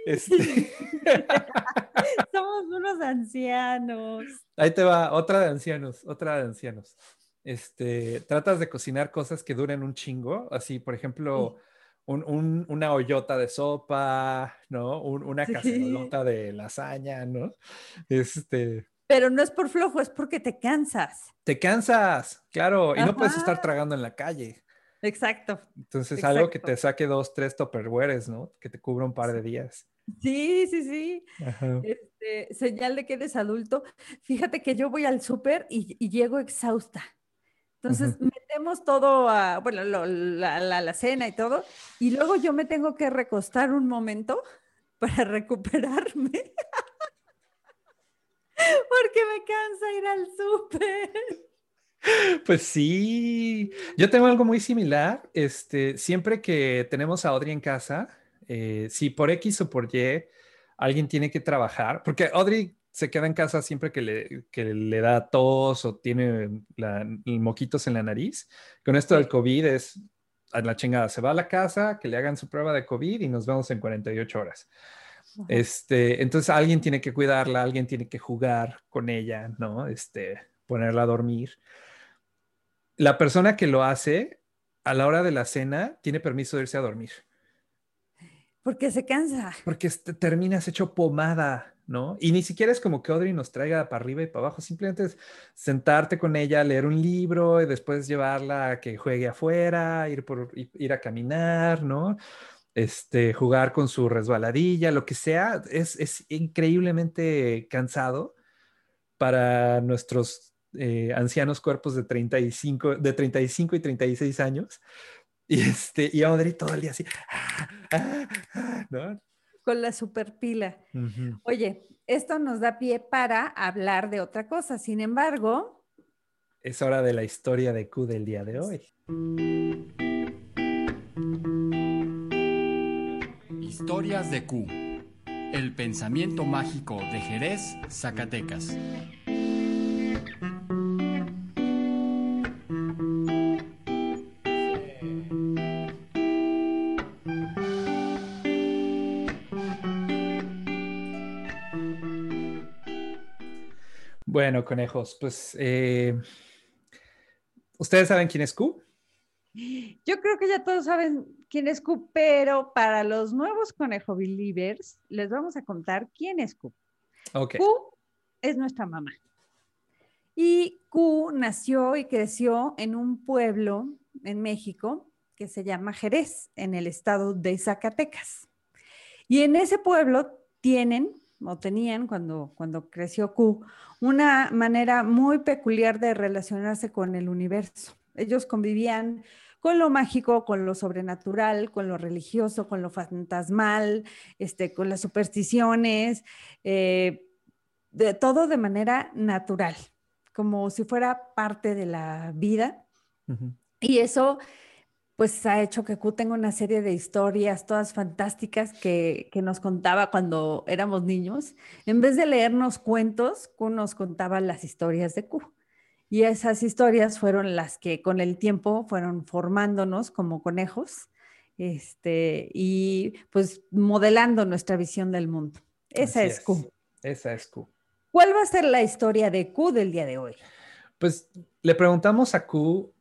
C: Este...
B: Somos unos ancianos.
C: Ahí te va, otra de ancianos, otra de ancianos este, tratas de cocinar cosas que duren un chingo, así, por ejemplo, una hoyota de sopa, ¿no? una cacerolota de lasaña, ¿no? Este...
B: Pero no es por flojo, es porque te cansas.
C: Te cansas, claro, y no puedes estar tragando en la calle.
B: Exacto.
C: Entonces, algo que te saque dos, tres topperwares, ¿no? Que te cubra un par de días.
B: Sí, sí, sí. Este, señal de que eres adulto. Fíjate que yo voy al súper y, llego exhausta. Entonces metemos todo a, bueno, la, la, cena y todo, y luego yo me tengo que recostar un momento para recuperarme. Porque me cansa ir al súper.
C: Pues sí, yo tengo algo muy similar. Este, siempre que tenemos a Audrey en casa, eh, si por X o por Y alguien tiene que trabajar, porque Audrey se queda en casa siempre que le, le da tos o tiene moquitos en la nariz. Con esto del COVID es a la chingada. Se va a la casa, que le hagan su prueba de COVID y nos vemos en 48 horas. Este, entonces alguien tiene que cuidarla, alguien tiene que jugar con ella, ¿no? Este, ponerla a dormir la persona que lo hace a la hora de la cena tiene permiso de irse a dormir.
B: Porque se cansa.
C: Porque terminas hecho pomada, ¿no? Y ni siquiera es como que Audrey nos traiga para arriba y para abajo, simplemente es sentarte con ella, leer un libro y después llevarla a que juegue afuera, ir, por, ir a caminar, ¿no? Este, jugar con su resbaladilla, lo que sea, es, es increíblemente cansado para nuestros eh, ancianos cuerpos de 35, de 35 y 36 años. Y, este, y Audrey todo el día así,
B: Con la superpila. Oye, esto nos da pie para hablar de otra cosa. Sin embargo...
C: Es hora de la historia de Q del día de hoy.
A: Historias de Q. El pensamiento mágico de Jerez, Zacatecas.
C: Bueno, conejos, pues eh, ustedes saben quién es Q.
B: Yo creo que ya todos saben quién es Q, pero para los nuevos conejo believers les vamos a contar quién es Q.
C: Okay.
B: Q es nuestra mamá. Y Q nació y creció en un pueblo en México que se llama Jerez, en el estado de Zacatecas. Y en ese pueblo tienen o tenían cuando, cuando creció Q, una manera muy peculiar de relacionarse con el universo. Ellos convivían con lo mágico, con lo sobrenatural, con lo religioso, con lo fantasmal, este, con las supersticiones, eh, de todo de manera natural, como si fuera parte de la vida. Y eso pues ha hecho que Q tenga una serie de historias todas fantásticas que, nos contaba cuando éramos niños. En vez de leernos cuentos, Q nos contaba las historias de Q. Y esas historias fueron las que con el tiempo fueron formándonos como conejos este, y pues modelando nuestra visión del mundo. Esa es, Q.
C: Esa es Q.
B: ¿Cuál va a ser la historia de Q del día de hoy?
C: Pues le preguntamos a Q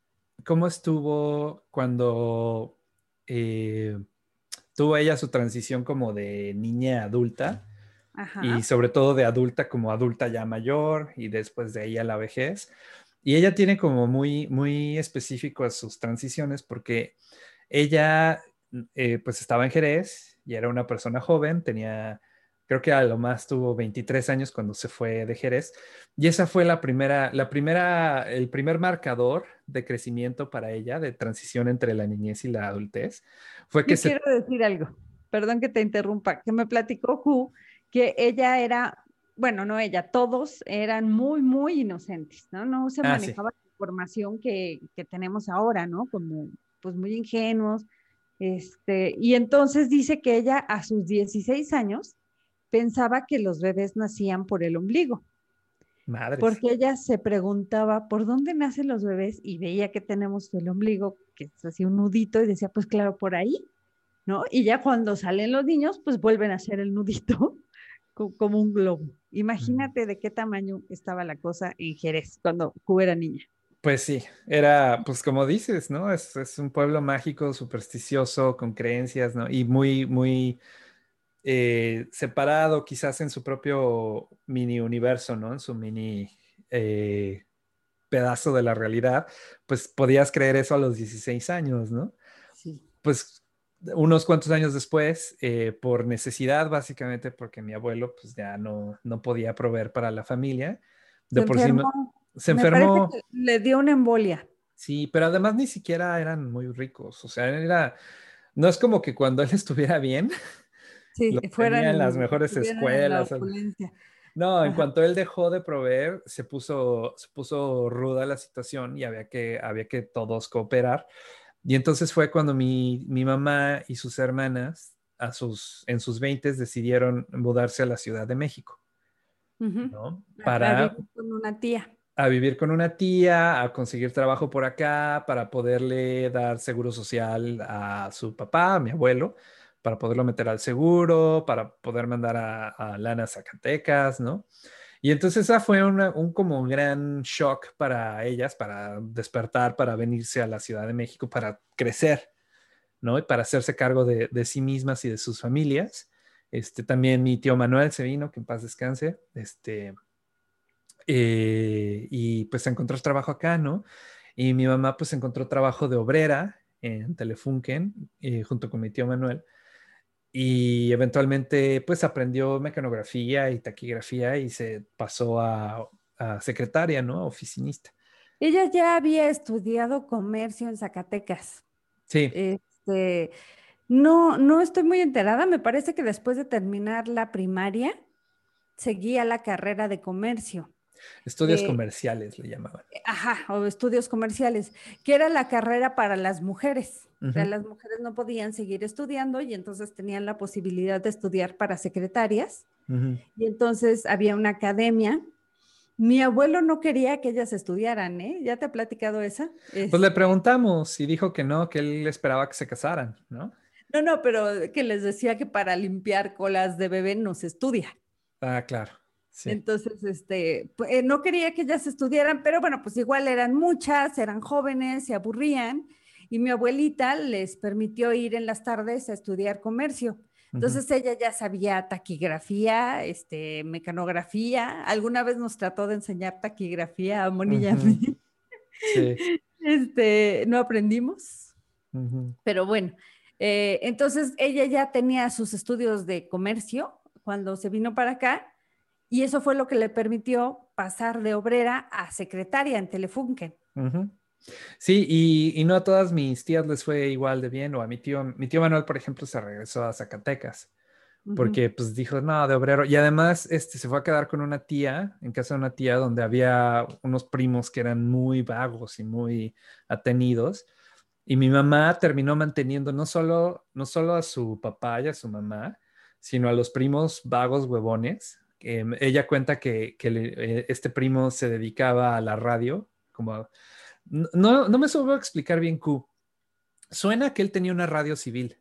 C: ¿Cómo estuvo cuando eh, tuvo ella su transición como de niña adulta? Y sobre todo de adulta como adulta ya mayor y después de ahí a la vejez. Y ella tiene como muy, muy específico sus transiciones porque ella eh, pues estaba en Jerez y era una persona joven, tenía creo que a lo más tuvo 23 años cuando se fue de Jerez. Y esa fue la primera, la primera, el primer marcador de crecimiento para ella, de transición entre la niñez y la adultez. Fue que
B: Quiero decir algo, perdón que te interrumpa, que me platicó Ju que ella era, bueno, no ella, todos eran muy, muy inocentes, ¿no? No se ah, manejaba la información que, que tenemos ahora, ¿no? Como, pues muy ingenuos. Este, y entonces dice que ella a sus 16 años pensaba que los bebés nacían por el ombligo.
C: Madre.
B: Porque ella se preguntaba por dónde nacen los bebés y veía que tenemos el ombligo, que es así un nudito, y decía, pues claro, por ahí, ¿no? Y ya cuando salen los niños, pues vuelven a hacer el nudito como un globo. Imagínate de qué tamaño estaba la cosa en Jerez cuando Q era niña.
C: Pues sí, era, pues como dices, ¿no? Es, es un pueblo mágico, supersticioso, con creencias, ¿no? Y muy, muy eh, separado quizás en su propio mini universo, ¿no? En su mini, eh, pedazo de la realidad, pues podías creer eso a los 16 años, ¿no?
B: Sí.
C: Pues unos cuantos años después, eh, por necesidad, básicamente porque mi abuelo pues ya no, no podía proveer para la familia, de
B: Se
C: por sí
B: enfermó.
C: se
B: Me parece
C: enfermó.
B: que le dio una embolia.
C: Sí, pero además ni siquiera eran muy ricos, o sea, era, no es como que cuando él estuviera bien,
B: Sí,
C: Lo
B: fueran
C: tenía en las mejores
B: estuvieran en la
C: escuelas. No, en
B: Ajá.
C: cuanto él dejó de proveer, se puso, se puso ruda la situación y había que, había que todos cooperar. Y entonces fue cuando mi, mi mamá y sus hermanas, a sus, en sus 20 decidieron mudarse a la Ciudad de México, Para
B: vivir con una tía.
C: a vivir con una tía, a conseguir trabajo por acá, para poderle dar seguro social a su papá, a mi abuelo, para poderlo meter al seguro, para poder mandar a, a Lana Zacatecas, ¿no? Y entonces esa fue un como gran shock para ellas, para despertar, para venirse a la Ciudad de México, para crecer, ¿no? Y para hacerse cargo de, de sí mismas y de sus familias. Este, también mi tío Manuel se vino, que en paz descanse, este, eh, y pues encontró trabajo acá, ¿no? Y mi mamá pues encontró trabajo de obrera en Telefunken eh, junto con mi tío Manuel. Y eventualmente pues aprendió mecanografía y taquigrafía y se pasó a, a secretaria, ¿no? Oficinista.
B: Ella ya había estudiado comercio en Zacatecas.
C: Sí,
B: Este, no, no estoy muy enterada. Me parece que después de terminar la primaria, seguía la carrera de comercio.
C: Estudios
B: eh,
C: comerciales le llamaban.
B: Ajá, o estudios comerciales, que era la carrera para las mujeres. O sea,
C: Ujú.
B: las mujeres no podían seguir estudiando y entonces tenían la posibilidad de estudiar para secretarias. Y entonces había una academia. Mi abuelo no quería que ellas estudiaran, ¿eh? ¿Ya te ha platicado esa?
C: Pues le
B: Este,
C: preguntamos y dijo que no, que él esperaba que se casaran, ¿no?
B: No, no, pero que les decía que para limpiar colas de bebé no se estudia.
C: Ah, claro. Sí.
B: Entonces, este, pu- eh, no quería que ellas estudiaran, pero bueno, pues igual eran muchas, eran jóvenes, se aburrían, y mi abuelita les permitió ir en las tardes a estudiar comercio. Entonces ella ya sabía taquigrafía, este, mecanografía. Alguna vez nos trató de enseñar taquigrafía a Moni y a mí.
C: Sí.
B: Este, no aprendimos. Pero bueno, eh, entonces ella ya tenía sus estudios de comercio cuando se vino para acá y eso fue lo que le permitió pasar de obrera a secretaria en Telefunken.
C: Sí, y, y no a todas mis tías les fue igual de bien, o a mi tío, mi tío Manuel, por ejemplo, se regresó a Zacatecas,
B: Ujú.
C: porque pues dijo, no, de obrero, y además este, se fue a quedar con una tía, en casa de una tía donde había unos primos que eran muy vagos y muy atenidos, y mi mamá terminó manteniendo no solo, no solo a su papá y a su mamá, sino a los primos vagos huevones. Em, ella cuenta que, que le- eh, este primo se dedicaba a la radio, como a- no, no me supo explicar bien Q. Suena que él tenía una radio civil,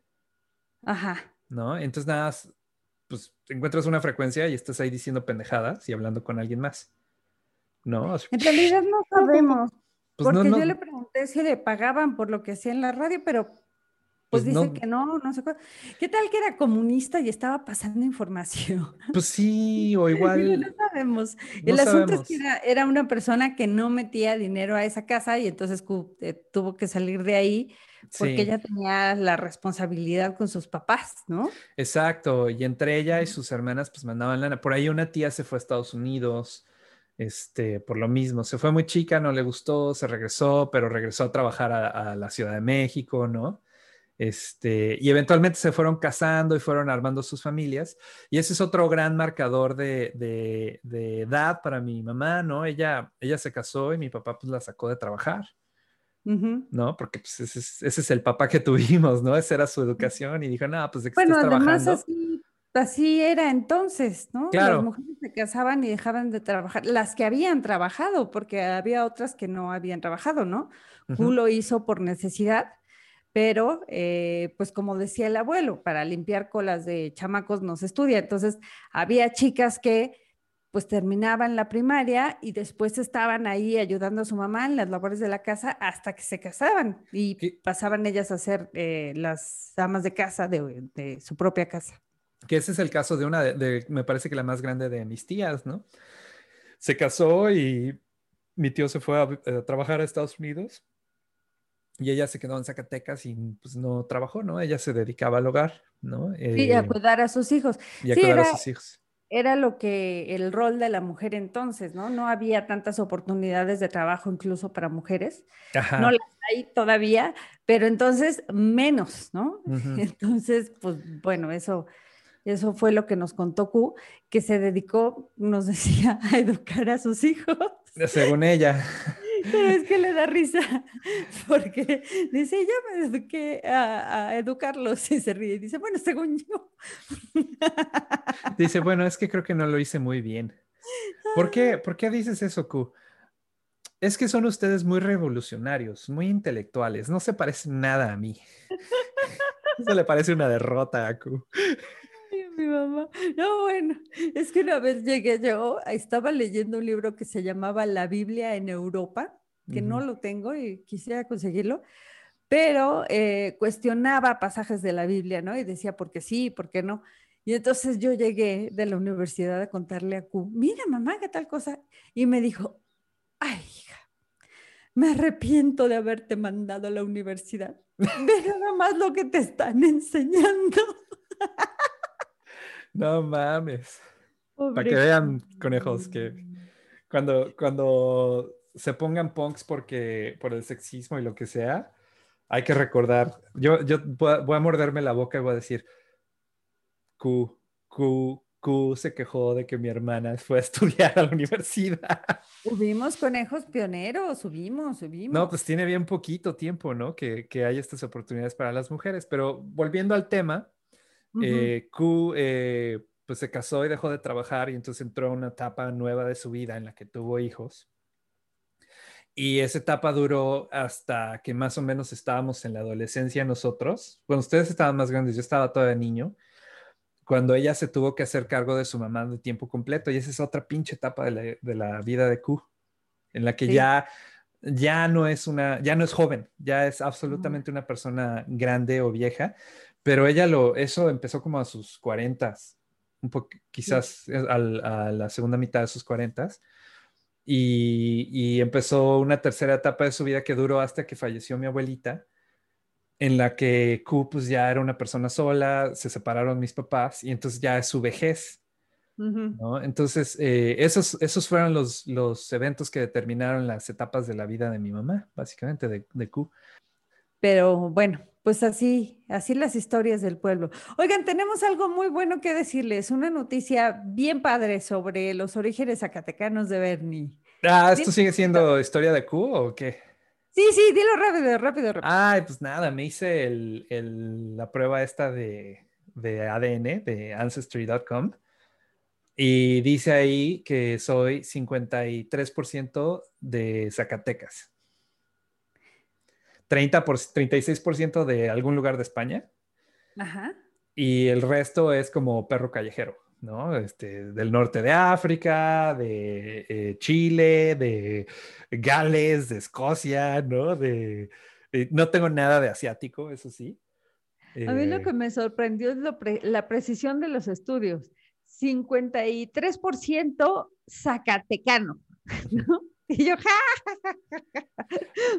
B: Ajá.
C: ¿no? Entonces nada, pues encuentras una frecuencia y estás ahí diciendo pendejadas y hablando con alguien más, ¿no? Sea,
B: En realidad no sabemos,
C: pues, no,
B: porque
C: no,
B: yo le pregunté si le pagaban por lo que hacía en la radio, pero pues,
C: Pues,
B: dice
C: no.
B: que no, no sé cuál. ¿Qué tal que era comunista y estaba pasando información?
C: pues sí, o igual,
B: no sabemos.
C: no
B: El asunto es que era, era una persona que no metía dinero a esa casa y entonces eh, tuvo que salir de ahí porque
C: Sí.
B: ella tenía la responsabilidad con sus papás, ¿no?
C: Exacto, y entre ella y sus hermanas pues mandaban lana. Por ahí una tía se fue a Estados Unidos, este, por lo mismo, se fue muy chica, no le gustó, se regresó, pero regresó a trabajar a, a la Ciudad de México, ¿no? Este, y eventualmente se fueron casando y fueron armando sus familias. Y ese es otro gran marcador de, de- de edad para mi mamá, ¿no? Ella, ella se casó y mi papá pues la sacó de trabajar. ¿no? Porque pues, ese, es, ese es el papá que tuvimos, ¿no? Esa era su educación y dijo, no, pues de que
B: Bueno,
C: estás
B: además
C: trabajando.
B: así, así era entonces, ¿no?
C: Claro.
B: Las mujeres se casaban y dejaban de trabajar, las que habían trabajado, porque había otras que no habían trabajado, ¿no? Q lo hizo por necesidad, pero eh, pues como decía el abuelo, para limpiar colas de chamacos no se estudia. Entonces, había chicas que pues terminaban la primaria y después estaban ahí ayudando a su mamá en las labores de la casa hasta que se casaban y
C: ¿Qué?
B: pasaban ellas a ser eh, las amas de casa de, de su propia casa.
C: Que ese es el caso de una, de, de- me parece que la más grande de mis tías, ¿no? Se casó y mi tío se fue a, a trabajar a Estados Unidos y ella se quedó en Zacatecas y pues no trabajó, ¿no? Ella se dedicaba al hogar, ¿no?
B: Sí, a
C: Eh,
B: cuidar a sus hijos.
C: y a
B: sí,
C: cuidar a sus hijos.
B: Era lo que el rol de la mujer entonces, ¿no? No había tantas oportunidades de trabajo incluso para mujeres.
C: Ajá.
B: No las hay todavía, pero entonces menos, ¿no? Entonces, pues bueno, eso, eso fue lo que nos contó Q, que se dedicó, nos decía, a educar a sus hijos.
C: Según ella.
B: Pero es que le da risa, porque dice, yo me a, a educarlos y se ríe y dice, bueno, según yo.
C: Dice, bueno, es que creo que no lo hice muy bien. ¿Por qué, ¿Por qué dices eso, Q? Es que son ustedes muy revolucionarios, muy intelectuales, no se parecen nada a mí. Eso le parece una derrota a Q.
B: Mi mamá. No, bueno, es que una vez llegué yo, estaba leyendo un libro que se llamaba La Biblia en Europa, que no lo tengo y quisiera conseguirlo, pero eh, cuestionaba pasajes de la Biblia, ¿no? Y decía, ¿por qué sí? ¿Por qué no? Y entonces yo llegué de la universidad a contarle a Q, mira mamá, qué tal cosa. Y me dijo, ay, hija, me arrepiento de haberte mandado a la universidad. Ve nada más lo que te están enseñando.
C: No mames. Para que
B: Pobre
C: vean, conejos, que cuando, cuando se pongan punks porque, por el sexismo y lo que sea, hay que recordar. Yo, yo voy a, voy a morderme la boca y voy a decir, Q, Q, Q se quejó de que mi hermana fue a estudiar a la universidad.
B: Subimos conejos pioneros, subimos, subimos.
C: No, pues tiene bien poquito tiempo, ¿no? Que, que hay estas oportunidades para las mujeres. Pero volviendo al tema, Eh, Q eh, pues se casó y dejó de trabajar y entonces entró a una etapa nueva de su vida en la que tuvo hijos. Y esa etapa duró hasta que más o menos estábamos en la adolescencia nosotros. Bueno, ustedes estaban más grandes, yo estaba todavía niño. Cuando ella se tuvo que hacer cargo de su mamá de tiempo completo. Y esa es otra pinche etapa de la, de la vida de Q, en la que
B: Sí.
C: ya, ya no es una, ya no es joven, ya es absolutamente una persona grande o vieja. Pero ella lo, eso empezó como a sus 40, un poco, quizás al- a la segunda mitad de sus 40 y, y empezó una tercera etapa de su vida que duró hasta que falleció mi abuelita, en la que Q pues ya era una persona sola, se separaron mis papás y entonces ya es su vejez. ¿no? Entonces eh, esos, esos fueron los, los eventos que determinaron las etapas de la vida de mi mamá, básicamente de, de Q.
B: Pero bueno, pues así, así las historias del pueblo. Oigan, tenemos algo muy bueno que decirles, una noticia bien padre sobre los orígenes zacatecanos de Bernie.
C: Ah, ¿esto sigue siendo historia de Q o qué?
B: Sí, sí, dilo rápido, rápido, rápido.
C: Ay, pues nada, me hice el, el- la prueba esta de, de ADN de Ancestry.com y dice ahí que soy 53% de Zacatecas, 30 por, 36% de algún lugar de España
B: Ajá.
C: y el resto es como perro callejero, ¿no? Este, del norte de África, de eh, Chile, de Gales, de Escocia, ¿no? De, eh, no tengo nada de asiático, eso sí.
B: A mí lo
C: Eh,
B: que me sorprendió es lo pre- la precisión de los estudios. 53% zacatecano, ¿no? Y yo, ja,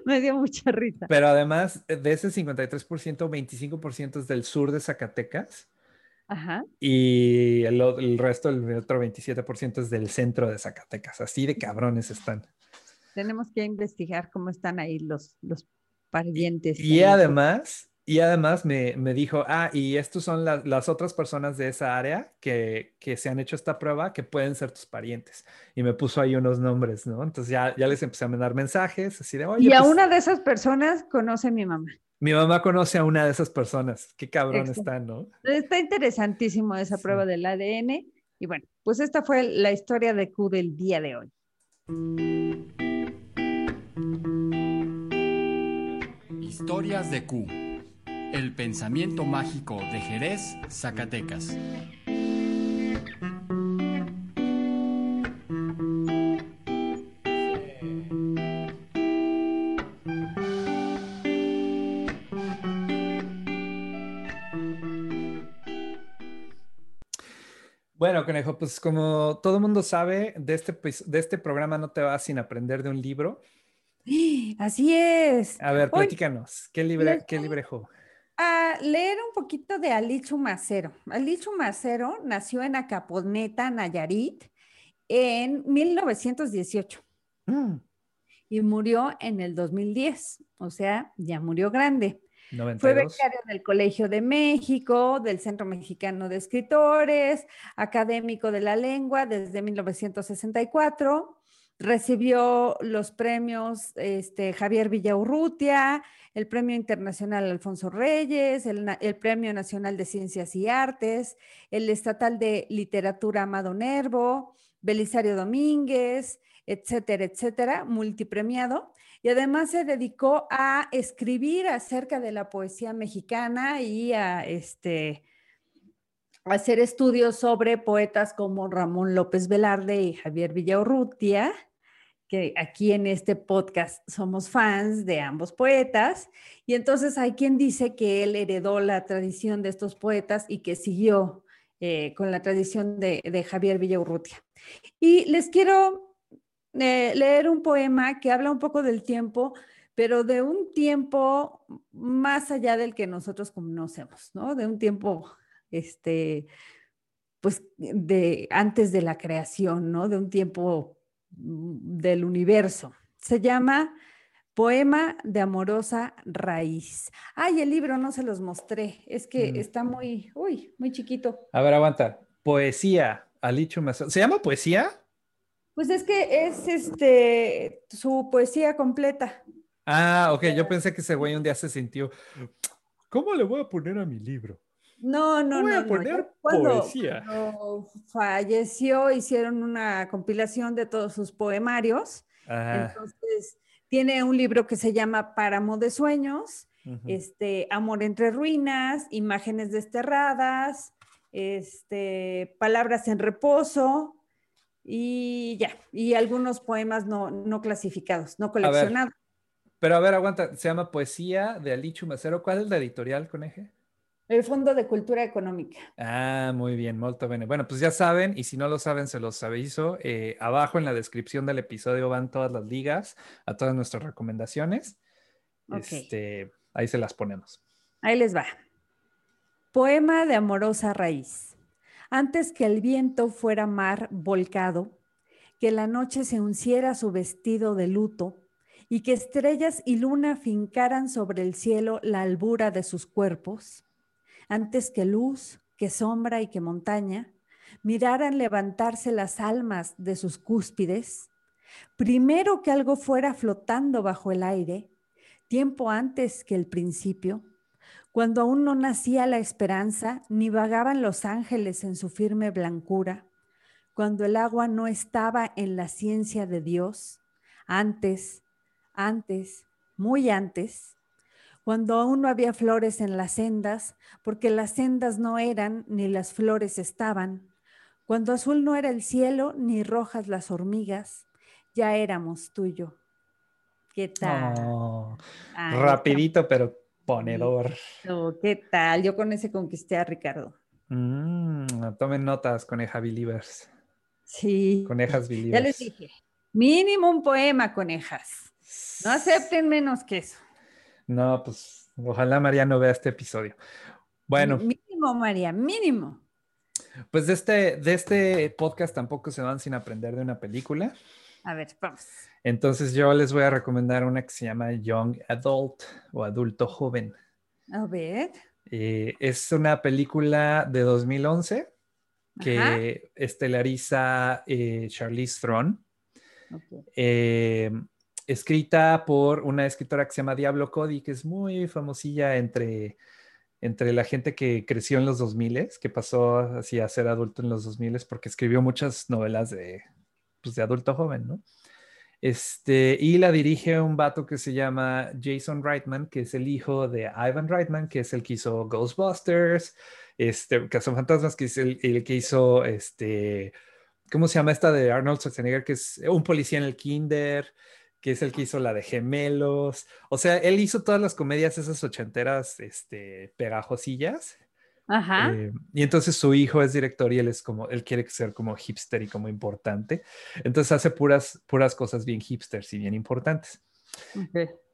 B: me dio mucha risa.
C: Pero además eh, de ese 53%, 25% es del sur de Zacatecas
B: Ajá.
C: y el, resto, el otro 27% es del centro de Zacatecas. Así de cabrones están.
B: Tenemos que investigar cómo están ahí los, los parientes.
C: Y además, y además me, me dijo, ah, y estos son la- las otras personas de esa área que, que se han hecho esta prueba que pueden ser tus parientes. Y me puso ahí unos nombres, ¿no? Entonces ya, ya les empecé a mandar mensajes, así de, oye,
B: Y a
C: pues,
B: una de esas personas conoce mi mamá.
C: mi mamá conoce a una de esas personas. Qué cabrón
B: Exacto.
C: están, ¿no?
B: Está interesantísimo esa
C: Sí.
B: prueba del ADN. Y bueno, pues esta fue la historia de Q del día de hoy.
A: Historias de Q. El pensamiento mágico de Jerez, Zacatecas.
C: Bueno, conejo, pues como todo mundo sabe, de este, pues, de este programa no te vas sin aprender de un libro.
B: Así es.
C: A ver, platícanos, ¿qué, libre, qué librejo?
B: A leer un poquito de Alichu Macero. Alichu Macero nació en Acaponeta, Nayarit, en 1918
C: Mm,
B: y murió en el 2010, o sea, ya murió grande. Fue
C: 92.
B: becario del Colegio de México, del Centro Mexicano de Escritores, académico de la lengua desde 1964. Recibió los premios este, Javier Villaurrutia, el Premio Internacional Alfonso Reyes, el, Premio Nacional de Ciencias y Artes, el Estatal de Literatura Amado Nervo, Belisario Domínguez, etcétera, etcétera, multipremiado. Y además se dedicó a escribir acerca de la poesía mexicana y a este, hacer estudios sobre poetas como Ramón López Velarde y Javier Villaurrutia, que aquí en este podcast somos fans de ambos poetas. Y entonces hay quien dice que él heredó la tradición de estos poetas y que siguió eh, con la tradición de, Javier Villaurrutia. Y les quiero eh, leer un poema que habla un poco del tiempo, pero de un tiempo más allá del que nosotros conocemos, ¿no? De un tiempo, este, pues, de antes de la creación, ¿no? De un tiempo del universo. Se llama Poema de Amorosa Raíz. Ay, el libro no se los mostré, es que
C: Mm.
B: está muy, uy, muy chiquito.
C: A ver, aguanta. Poesía, Alicho Macero. ¿Se llama poesía?
B: Pues es que es este su poesía completa.
C: Ah, ok, yo pensé que ese güey un día se sintió. ¿Cómo le voy a poner a mi libro?
B: No, no,
C: Voy
B: no.
C: a
B: no,
C: poner
B: cuando,
C: poesía.
B: cuando falleció, hicieron una compilación de todos sus poemarios. Entonces, tiene un libro que se llama Páramo de Sueños, este, Amor entre Ruinas, Imágenes Desterradas, este, Palabras en Reposo y ya, y algunos poemas no, no clasificados, no coleccionados.
C: Pero a ver, aguanta. Se llama Poesía de Alicho Macero. ¿Cuál es la editorial, coneje?
B: El Fondo de Cultura Económica.
C: Ah, muy bien, molto bene. Bueno, pues ya saben, y si no lo saben, se los aviso. eh, abajo en la descripción del episodio van todas las ligas a todas nuestras recomendaciones.
B: Ok.
C: Este, ahí se las ponemos.
B: Ahí les va. Poema de amorosa raíz. Antes que el viento fuera mar volcado, que la noche se unciera su vestido de luto y que estrellas y luna fincaran sobre el cielo la albura de sus cuerpos, antes que luz, que sombra y que montaña miraran levantarse las almas de sus cúspides, primero que algo fuera flotando bajo el aire, tiempo antes que el principio, cuando aún no nacía la esperanza, ni vagaban los ángeles en su firme blancura, cuando el agua no estaba en la ciencia de Dios, antes, antes, muy antes, cuando aún no había flores en las sendas, porque las sendas no eran ni las flores estaban, cuando azul no era el cielo ni rojas las hormigas, ya éramos tuyo. ¿Qué tal?
C: Oh,
B: Ay,
C: rapidito, pero ponedor.
B: ¿Qué tal? Yo con ese conquisté a Ricardo.
C: Mm, tomen notas, coneja believers.
B: Sí.
C: Conejas
B: Ya les
C: believers.
B: dije. Mínimo un poema, conejas. No acepten menos que eso.
C: No, pues ojalá María no vea este episodio. Bueno,
B: Mínimo, María, mínimo.
C: pues de este, de este podcast tampoco se van sin aprender de una película.
B: A ver, vamos.
C: Entonces yo les voy a recomendar una que se llama Young Adult o Adulto Joven.
B: A ver.
C: Eh, es una película de 2011 que estelariza eh, Charlize Theron,
B: ok.
C: eh, escrita por una escritora que se llama Diablo Cody, que es muy famosilla entre, entre la gente que creció en los 2000, que pasó así a ser adulto en los 2000 porque escribió muchas novelas de, pues, de adulto joven, ¿no? Este, y la dirige un vato que se llama Jason Reitman, que es el hijo de Ivan Reitman, que es el que hizo Ghostbusters, este, Cazafantasmas, que es el, el que hizo, este, ¿cómo se llama esta de Arnold Schwarzenegger? Que es un policía en el kinder, que es el que hizo la de Gemelos. O sea, él hizo todas las comedias esas ochenteras, este, pegajosillas.
B: Ajá.
C: Eh, y entonces su hijo es director y él es como, él quiere ser como hipster y como importante. Entonces hace puras, puras cosas bien hipsters y bien importantes.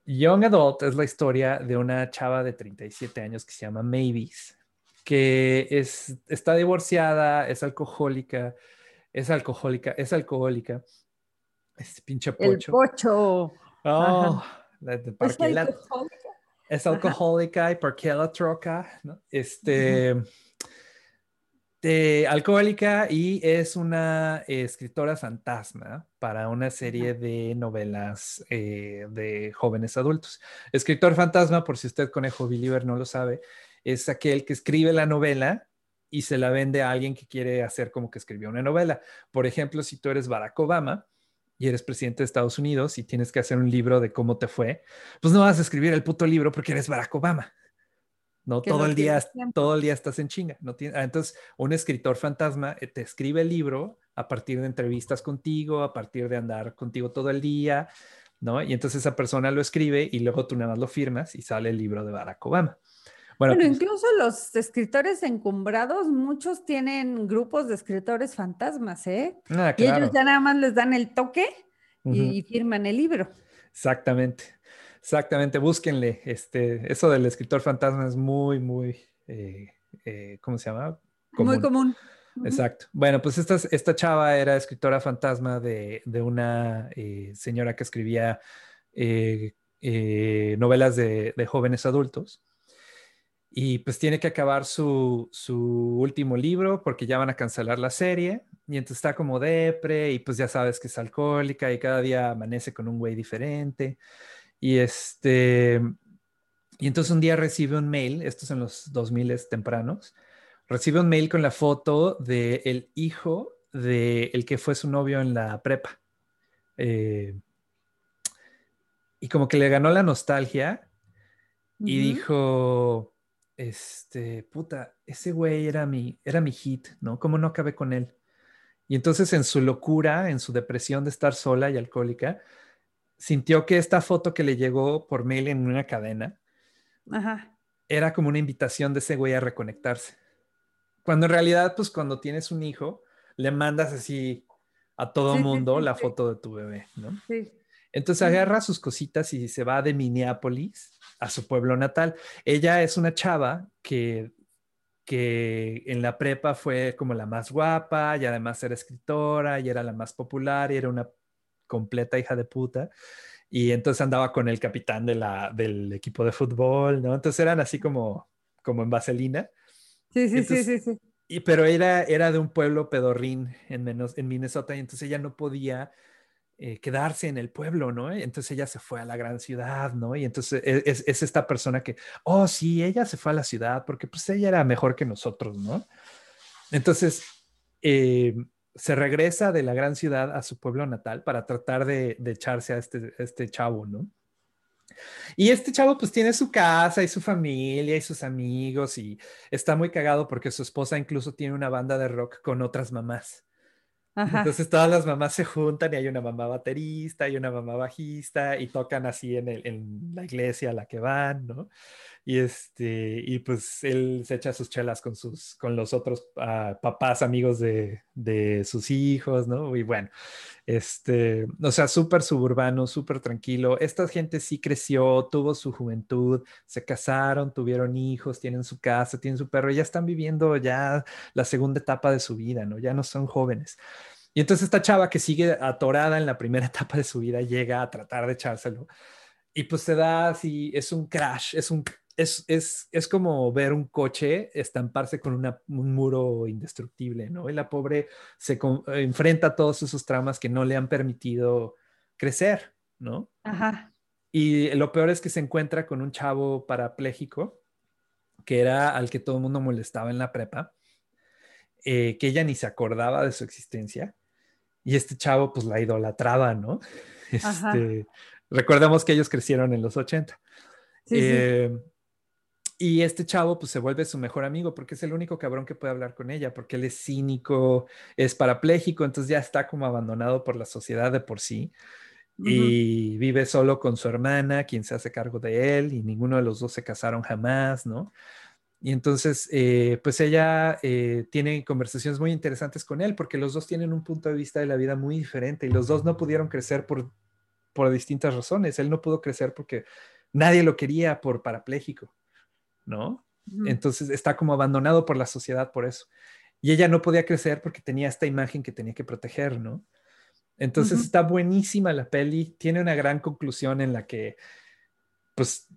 C: Young Adult es la historia de una chava de 37 años que se llama Mavis, que es, está divorciada, es alcohólica, es alcohólica, es alcohólica. Este pinche
B: El
C: pocho.
B: pocho.
C: Oh, la- de ¿por
B: Es alcohólica.
C: es alcohólica y por qué la troca, ¿no? Este, de alcohólica y es una eh, escritora fantasma para una serie de novelas eh, de jóvenes adultos. Escritor fantasma, por si usted conejo believer no lo sabe, es aquel que escribe la novela y se la vende a alguien que quiere hacer como que escribió una novela. Por ejemplo, si tú eres Barack Obama y eres presidente de Estados Unidos y tienes que hacer un libro de cómo te fue, pues no vas a escribir el puto libro porque eres Barack Obama. No,
B: Que
C: todo
B: no
C: el día,
B: tiempo.
C: todo el día estás en chinga. No tiene- ah, entonces, un escritor fantasma eh, te escribe el libro a partir de entrevistas contigo, a partir de andar contigo todo el día, ¿no? Y entonces esa persona lo escribe y luego tú nada más lo firmas y sale el libro de Barack Obama. Bueno,
B: Bueno,
C: pues,
B: incluso los escritores encumbrados, muchos tienen grupos de escritores fantasmas, ¿eh?
C: ah,
B: Y ellos ya nada más les dan el toque y firman el libro.
C: Exactamente, exactamente. Búsquenle. Este, eso del escritor fantasma es muy, muy, eh, eh, ¿cómo se llama?
B: Muy común.
C: Exacto. Bueno, pues esta, esta chava era escritora fantasma de, de una eh, señora que escribía eh, eh, novelas de, de jóvenes adultos. Y pues tiene que acabar su, su último libro porque ya van a cancelar la serie. Y entonces está como depre y pues ya sabes que es alcohólica y cada día amanece con un güey diferente. Y este... Y entonces un día recibe un mail, esto es en los 2000 tempranos, recibe un mail con la foto del el hijo de el que fue su novio en la prepa. Eh, y como que le ganó la nostalgia y dijo, este, puta, ese güey era mi, era mi hit, ¿no? ¿Cómo no acabé con él? Y entonces en su locura, en su depresión de estar sola y alcohólica, sintió que esta foto que le llegó por mail en una cadena
B: Ajá.
C: era como una invitación de ese güey a reconectarse. Cuando en realidad, pues cuando tienes un hijo, le mandas así a todo
B: Sí,
C: mundo
B: sí,
C: la
B: sí.
C: foto de tu bebé, ¿no?
B: Sí.
C: Entonces agarra sus cositas y se va de Minneapolis a su pueblo natal. Ella es una chava que, que en la prepa fue como la más guapa y además era escritora y era la más popular y era una completa hija de puta. Y entonces andaba con el capitán de la, del equipo de fútbol, ¿no? Entonces eran así como, como en vaselina.
B: Sí, sí,
C: Entonces,
B: sí, sí, sí.
C: Y, pero era, era de un pueblo pedorrín en, menos, en Minnesota y entonces ella no podía eh, quedarse en el pueblo, ¿no? Entonces ella se fue a la gran ciudad, ¿no? Y entonces e, es, es, esta persona que, oh, sí, ella se fue a la ciudad porque pues ella era mejor que nosotros, ¿no? Entonces eh, se regresa de la gran ciudad a su pueblo natal para tratar de, de echarse a este, a este chavo, ¿no? Y este chavo pues tiene su casa y su familia y sus amigos y está muy cagado porque su esposa incluso tiene una banda de rock con otras mamás.
B: Ajá.
C: Entonces todas las mamás se juntan y hay una mamá baterista y una mamá bajista y tocan así en, el, en la iglesia a la que van, ¿no? Y este, y pues él se echa sus chelas con sus, con los otros uh, papás amigos de, de, sus hijos, ¿no? Y bueno, este, o sea, súper suburbano, súper tranquilo. Esta gente sí creció, tuvo su juventud, se casaron, tuvieron hijos, tienen su casa, tienen su perro, y ya están viviendo ya la segunda etapa de su vida, ¿no? Ya no son jóvenes. Y entonces esta chava que sigue atorada en la primera etapa de su vida llega a tratar de echárselo. Y pues se da así, es un crash, es un es, es, es, como ver un coche estamparse con una, un muro indestructible, ¿no? Y la pobre se con, enfrenta a todos esos traumas que no le han permitido crecer, ¿no?
B: Ajá.
C: Y lo peor es que se encuentra con un chavo parapléjico, que era al que todo el mundo molestaba en la prepa, eh, que ella ni se acordaba de su existencia. Y este chavo, pues la idolatraba, ¿no? Este, recordemos que ellos crecieron en los 80.
B: Sí,
C: eh, sí. Y este chavo pues se vuelve su mejor amigo porque es el único cabrón que puede hablar con ella, porque él es cínico, es parapléjico, entonces ya está como abandonado por la sociedad de por sí. Uh -huh. Y vive solo con su hermana, quien se hace cargo de él, y ninguno de los dos se casaron jamás, ¿no? Y entonces, eh, pues ella eh, tiene conversaciones muy interesantes con él porque los dos tienen un punto de vista de la vida muy diferente y los dos no pudieron crecer por, por distintas razones. Él no pudo crecer porque nadie lo quería por parapléjico, ¿no? Entonces está como abandonado por la sociedad por eso. Y ella no podía crecer porque tenía esta imagen que tenía que proteger, ¿no? Entonces está buenísima la peli, tiene una gran conclusión en la que, pues,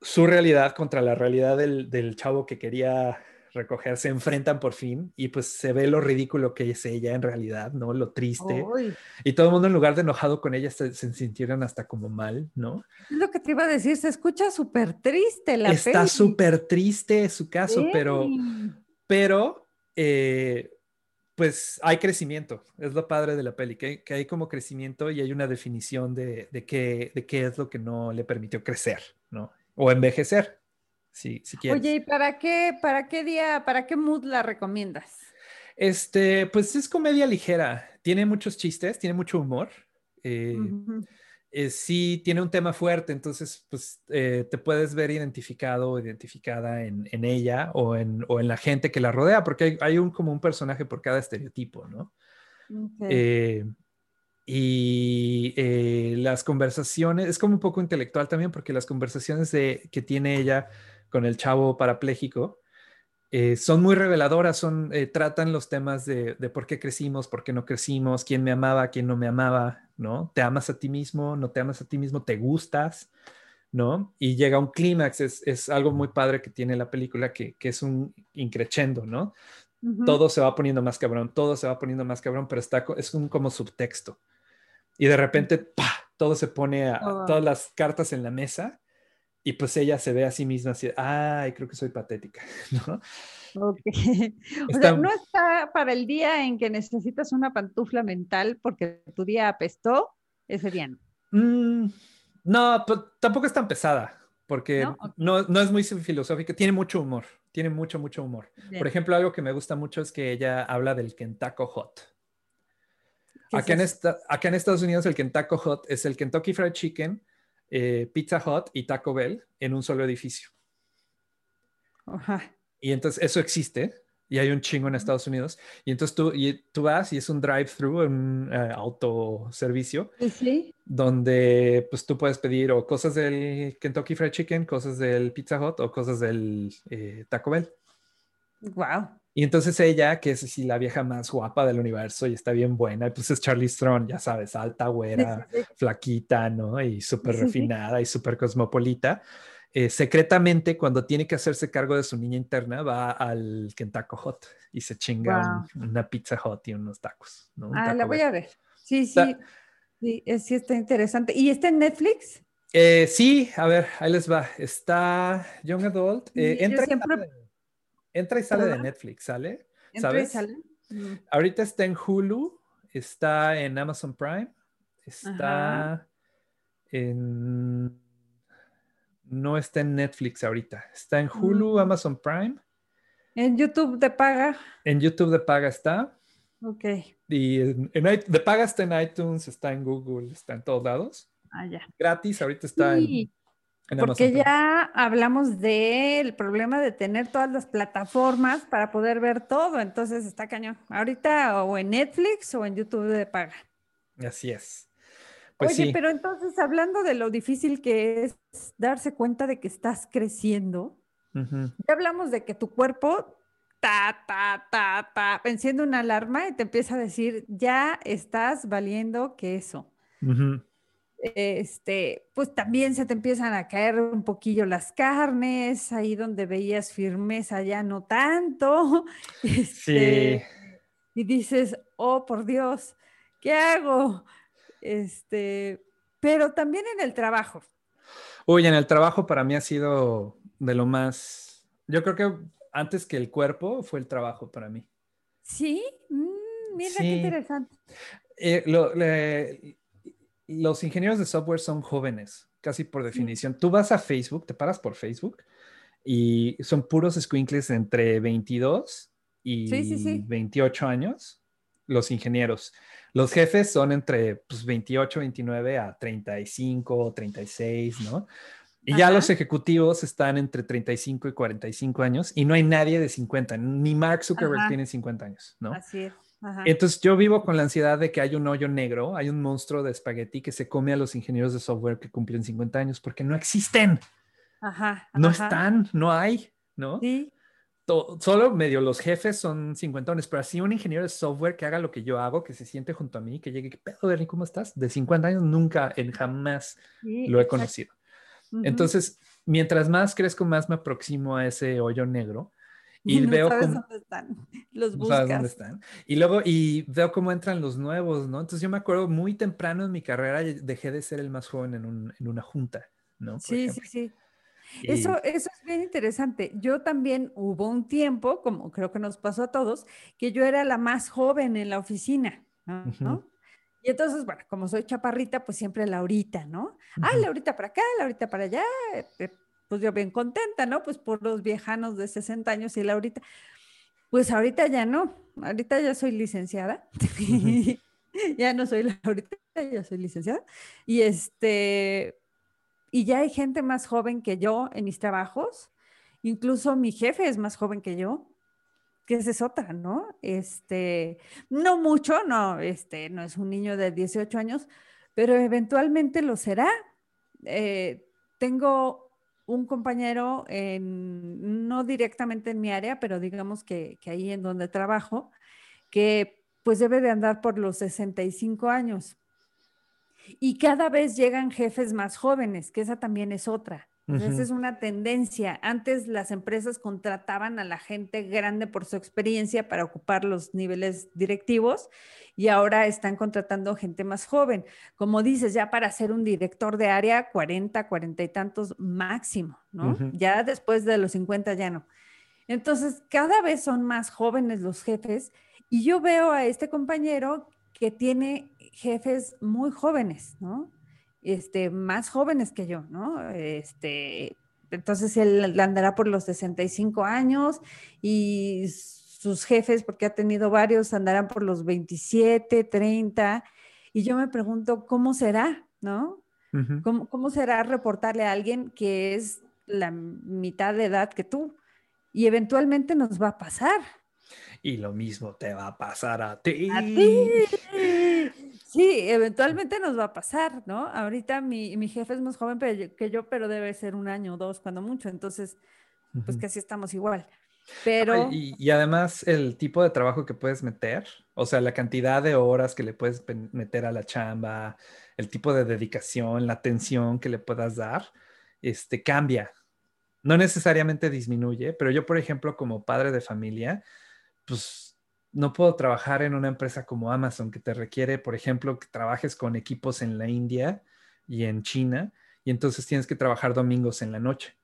C: su realidad contra la realidad del, del chavo que quería recoger se enfrentan por fin y pues se ve lo ridículo que es ella en realidad, ¿no? Lo triste. Y todo el mundo en lugar de enojado con ella se, sintieron hasta como mal, ¿no?
B: Es lo que te iba a decir, se escucha súper triste la
C: Está súper triste su caso, pero, pero, eh, pues hay crecimiento, es lo padre de la peli, que, que hay como crecimiento y hay una definición de, de, qué, de qué es lo que no le permitió crecer, ¿no? O envejecer, si, si quieres.
B: Oye, ¿y para qué, para qué día, para qué mood la recomiendas?
C: Este, pues es comedia ligera. Tiene muchos chistes, tiene mucho humor. Eh, eh, sí, tiene un tema fuerte, entonces, pues eh, te puedes ver identificado o identificada en, en ella o en, o en, la gente que la rodea, porque hay, hay, un, como un personaje por cada estereotipo, ¿no? y las conversaciones, es como un poco intelectual también, porque las conversaciones de, que tiene ella con el chavo parapléjico, eh, son muy reveladoras, son, eh, tratan los temas de, por qué crecimos, por qué no crecimos, quién me amaba, quién no me amaba, ¿no? ¿Te amas a ti mismo? ¿No te amas a ti mismo? ¿Te gustas? ¿No? Y llega un clímax, es, algo muy padre que tiene la película, que, es un increchendo, ¿no? Todo se va poniendo más cabrón, todo se va poniendo más cabrón, pero está, es un como subtexto. Y de repente, ¡pah! Todo se pone a, oh. todas las cartas en la mesa y pues ella se ve a sí misma así, ay, creo que soy patética, ¿no?
B: Ok. O sea, no está para el día en que necesitas una pantufla mental porque tu día apestó, ese día no.
C: Mm, no, pues, tampoco es tan pesada, porque ¿No? ¿No? es muy filosófica, tiene mucho humor, tiene mucho, mucho humor. Por ejemplo, algo que me gusta mucho es que ella habla del Kentucky Hot. Acá, en esta, acá en Estados Unidos el Kentucky Hot es el Kentucky Fried Chicken, eh, Pizza Hut y Taco Bell en un solo edificio. Y entonces eso existe y hay un chingo en Estados Unidos. Y entonces tú, y tú vas y es un drive-thru, un uh, autoservicio, donde pues tú puedes pedir o cosas del Kentucky Fried Chicken, cosas del Pizza Hut o cosas del eh, Taco Bell.
B: Wow.
C: Y entonces ella, que es así la vieja más guapa del universo y está bien buena, pues es Charlie Strong, ya sabes, alta, güera, flaquita, ¿no? Y súper refinada y súper cosmopolita. Eh, secretamente, cuando tiene que hacerse cargo de su niña interna, va al Kentucky Hot y se chinga una pizza hot y unos tacos. ¿no?
B: ah, la voy a ver. Sí, sí. Sí, sí, está interesante. ¿Y está en Netflix?
C: Eh, sí, a ver, ahí les va. Está Young Adult. Eh, entra siempre... Entra y sale de Netflix, ¿sale?
B: Entra y sale.
C: Mm. Ahorita está en Hulu, está en Amazon Prime, está en... No está en Netflix ahorita, está en Hulu, mm. Amazon Prime.
B: En YouTube de paga.
C: En YouTube de paga está.
B: Ok.
C: Y en, de paga está en iTunes, está en Google, está en todos lados.
B: Ah, ya.
C: Gratis, ahorita está en
B: porque ya hablamos del problema de tener todas las plataformas para poder ver todo, entonces está cañón. Ahorita o en Netflix o en YouTube de paga.
C: Así es.
B: Pues Oye, pero entonces hablando de lo difícil que es darse cuenta de que estás creciendo, ya hablamos de que tu cuerpo ta, ta, ta, ta, enciende una alarma y te empieza a decir, ya estás valiendo queso este, pues también se te empiezan a caer un poquillo las carnes, ahí donde veías firmeza ya no tanto. Este, sí. Y dices, oh, por Dios, ¿qué hago? Este, pero también en el trabajo.
C: Uy, en el trabajo para mí ha sido de lo más, yo creo que antes que el cuerpo fue el trabajo para mí.
B: Sí, mm, mira qué interesante.
C: Eh, lo, le, los ingenieros de software son jóvenes, casi por definición. Tú vas a Facebook, te paras por Facebook y son puros squinkles entre 22 y 28 años, los ingenieros. Los jefes son entre pues, 28, 29 a 35, 36, ¿no? Y ya
B: Ajá.
C: los ejecutivos están entre 35 y 45 años y no hay nadie de 50, ni Mark Zuckerberg
B: Ajá.
C: tiene 50 años, ¿no?
B: Así es. Ajá.
C: Entonces yo vivo con la ansiedad de que hay un hoyo negro, hay un monstruo de espagueti que se come a los ingenieros de software que cumplen 50 años porque no existen,
B: Ajá.
C: no
B: ajá.
C: están, no hay, ¿no?
B: Sí,
C: Solo medio los jefes son cincuentones, pero así un ingeniero de software que haga lo que yo hago, que se siente junto a mí, que llegue, ¿qué pedo, Bernie? ¿Cómo estás? De 50 años nunca, en jamás
B: sí,
C: lo he conocido. Entonces, mientras más crezco, más me aproximo a ese hoyo negro y
B: no
C: veo
B: sabes
C: cómo...
B: dónde están. Los
C: no
B: buscas.
C: sabes dónde están. Y luego, y veo cómo entran los nuevos, ¿no? Entonces yo me acuerdo muy temprano en mi carrera, dejé de ser el más joven en, un- en una junta, ¿no? Por
B: Sí, sí,
C: ejemplo.
B: sí.
C: Y-
B: Eso, eso es bien interesante. Yo también hubo un tiempo, como creo que nos pasó a todos, que yo era la más joven en la oficina, ¿no? Y entonces, bueno, como soy chaparrita, pues siempre Laurita, ¿no? Ah. Laurita para acá, Laurita para allá. Pues yo bien contenta, ¿no? Pues por los viejanos de 60 años y Laurita. Pues ahorita ya no. Ahorita ya soy licenciada. ya no soy Laurita, ya soy licenciada. Y este, y ya hay gente más joven que yo en mis trabajos. Incluso mi jefe es más joven que yo, que esa es otra, ¿no? Este, no mucho, no, este, no es un niño de 18 años, pero eventualmente lo será. Eh, tengo un compañero, en, no directamente en mi área, pero digamos que, que ahí en donde trabajo, que pues debe de andar por los 65 años. Y cada vez llegan jefes más jóvenes, que esa también es otra.
C: Ujú.
B: es una tendencia. Antes las empresas contrataban a la gente grande por su experiencia para ocupar los niveles directivos y ahora están contratando gente más joven. Como dices, ya para ser un director de área, 40, 40 y tantos máximo, ¿no? Ya después de los 50 ya no. Entonces, cada vez son más jóvenes los jefes y yo veo a este compañero que tiene jefes muy jóvenes, ¿no? Este, más jóvenes que yo, ¿no? Este, entonces él andará por los 65 años y sus jefes, porque ha tenido varios, andarán por los 27, 30. Y yo me pregunto, ¿cómo será, no?
C: Ujú.
B: ¿Cómo, cómo será reportarle a alguien que es la mitad de edad que tú? Y eventualmente nos va a pasar.
C: Y lo mismo te va a pasar a ti.
B: A ti. Sí, eventualmente nos va a pasar, ¿no? Ahorita mi, mi jefe es más joven que yo, pero debe ser un año o dos, cuando mucho. Entonces, pues casi estamos igual. Pero,
C: Y, y además el tipo de trabajo que puedes meter, o sea, la cantidad de horas que le puedes meter a la chamba, el tipo de dedicación, la atención que le puedas dar, este, cambia. No necesariamente disminuye, pero yo, por ejemplo, como padre de familia, pues no puedo trabajar en una empresa como Amazon que te requiere, por ejemplo, que trabajes con equipos en la India y en China, y entonces tienes que trabajar domingos en la noche,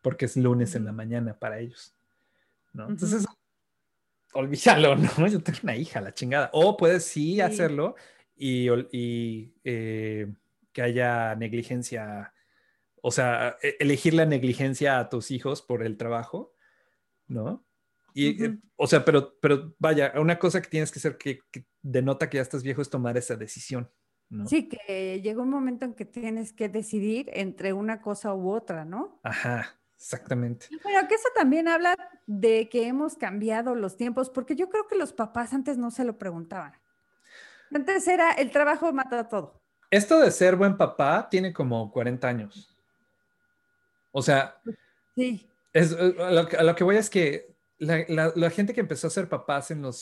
C: porque es lunes en la mañana para ellos. ¿no? Entonces, olvídalo, ¿no? Yo tengo una hija, la chingada. O puedes sí,
B: Sí.
C: hacerlo y, eh, que haya negligencia, o sea, e- elegir la negligencia a tus hijos por el trabajo, ¿no? Y, eh, o sea, pero, pero vaya, una cosa que tienes que hacer que, que denota que ya estás viejo es tomar esa decisión, ¿no?
B: sí, que llega un momento en que tienes que decidir entre una cosa u otra, ¿no?
C: Ajá, exactamente.
B: Pero que eso también habla de que hemos cambiado los tiempos, porque yo creo que los papás antes no se lo preguntaban. Antes era el trabajo mata todo.
C: Esto de ser buen papá tiene como 40 años. O sea,
B: Sí,
C: es, eh, a, lo a lo que voy es que la, la- la gente que empezó a ser papás en los,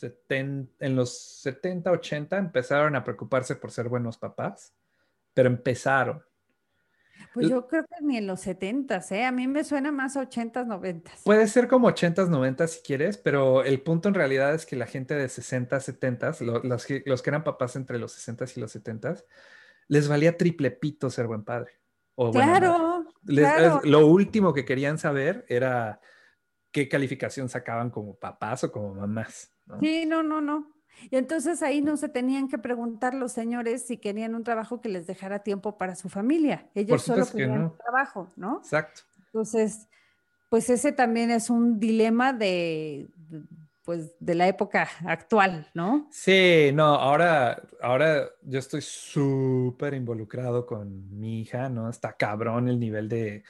C: 70, en los 70, 80 empezaron a preocuparse por ser buenos papás, pero empezaron.
B: pues yo creo que ni en los 70, ¿eh? A mí me suena más a 80s, 90s.
C: Puede ser como 80s, 90s si quieres, pero el punto en realidad es que la gente de 60, 70s, lo- los, que, los que eran papás entre los 60s y los 70s, les valía triple pito ser buen padre. O.
B: Claro,
C: Les-
B: claro.
C: es- lo último que querían saber era qué calificación sacaban como papás o como mamás. ¿no?
B: Sí, no, no, no. Y entonces ahí no se tenían que preguntar los señores si querían un trabajo que les dejara tiempo para su familia. Ellos solo querían
C: no.
B: un trabajo, ¿no?
C: Exacto.
B: Entonces, pues ese también es un dilema de, de- pues de la época actual, ¿no?
C: Sí, no, ahora, ahora yo estoy súper involucrado con mi hija, ¿no? Está cabrón el nivel de,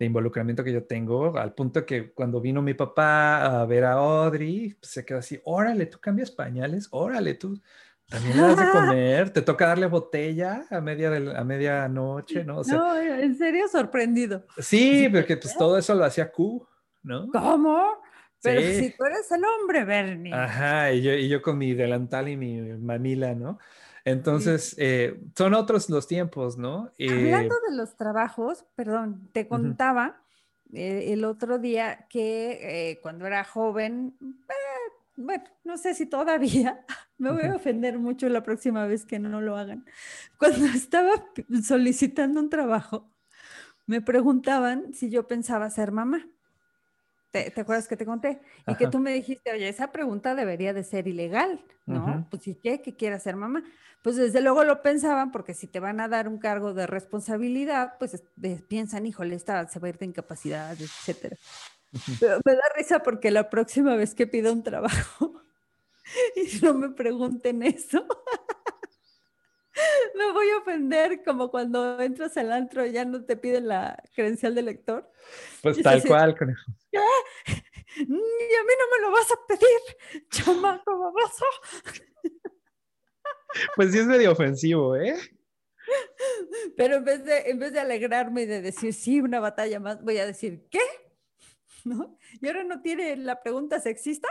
C: de, involucramiento que yo tengo, al punto que cuando vino mi papá a ver a Audrey, pues, se quedó así, órale, tú cambias pañales, órale, tú también le das de comer, te toca darle botella a media de, a medianoche, ¿no?
B: O sea, no, en serio sorprendido.
C: Sí, porque pues todo eso lo hacía Q, ¿no?
B: ¿Cómo? Pero si tú eres el hombre, Bernie.
C: Ajá, y yo, y yo con mi delantal y mi mamila, ¿no? Entonces, eh, son otros los tiempos, ¿no?
B: Hablando de los trabajos, perdón, te contaba eh, el otro día que eh, cuando era joven, bueno, no sé si todavía, me voy a ofender mucho la próxima vez que no lo hagan. Cuando estaba solicitando un trabajo, me preguntaban si yo pensaba ser mamá. ¿Te, acuerdas que te conté? Y que tú me dijiste, oye, esa pregunta debería de ser ilegal, ¿no? Pues ¿y qué? ¿Que quiera ser mamá? Pues desde luego lo pensaban, porque si te van a dar un cargo de responsabilidad, pues piensan, híjole, esta se va a ir de incapacidad, etcétera. Pero me da risa porque la próxima vez que pido un trabajo y no me pregunten eso, me voy a ofender como cuando entras al antro y ya no te piden la credencial de lector.
C: Pues tal cual, conejo.
B: ¿Qué? Y a mí no me lo vas a pedir, chamaco baboso.
C: Pues sí es medio ofensivo, ¿eh?
B: Pero en vez de, en vez de alegrarme y de decir, sí, una batalla más, voy a decir, ¿qué? ¿No? ¿Y ahora no tiene la pregunta sexista?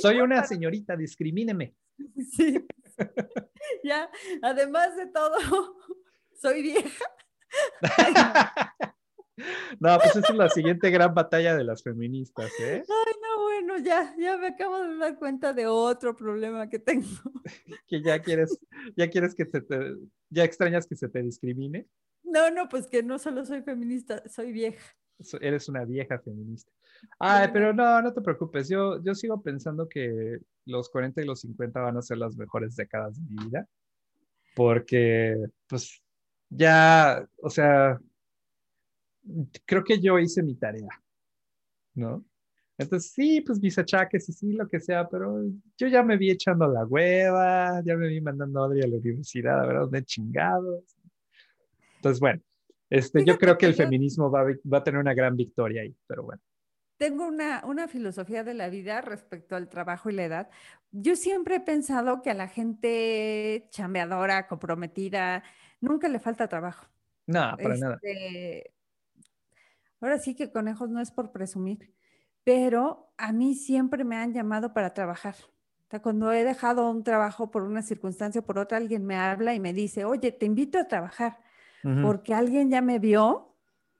C: Soy una señorita, discrimíneme.
B: Sí. Ya, además de todo, soy vieja.
C: No, pues esa es la siguiente gran batalla de las feministas, ¿eh?
B: Ay, no, bueno, ya, ya me acabo de dar cuenta de otro problema que tengo.
C: Que ya quieres, ya quieres que te, ya extrañas que se te discrimine.
B: No, no, pues que no solo soy feminista, soy vieja.
C: Eres una vieja feminista. Ay, pero no, no te preocupes. Yo, yo sigo pensando que los 40 y los 50 van a ser las mejores décadas de mi vida. Porque, pues, ya, o sea, creo que yo hice mi tarea, ¿no? Entonces, sí, pues mis achaques y sí, lo que sea, pero yo ya me vi echando la hueva, ya me vi mandando a Adri a la universidad, a ver dónde chingados. Entonces, bueno, este, yo creo que el feminismo va, va, a tener una gran victoria ahí, pero bueno.
B: Tengo una, una filosofía de la vida respecto al trabajo y la edad. Yo siempre he pensado que a la gente chambeadora, comprometida, nunca le falta trabajo.
C: No, para nada.
B: Este, Ahora sí que conejos no es por presumir, pero a mí siempre me han llamado para trabajar. O sea, cuando he dejado un trabajo por una circunstancia o por otra, alguien me habla y me dice, oye, te invito a trabajar, porque alguien ya me vio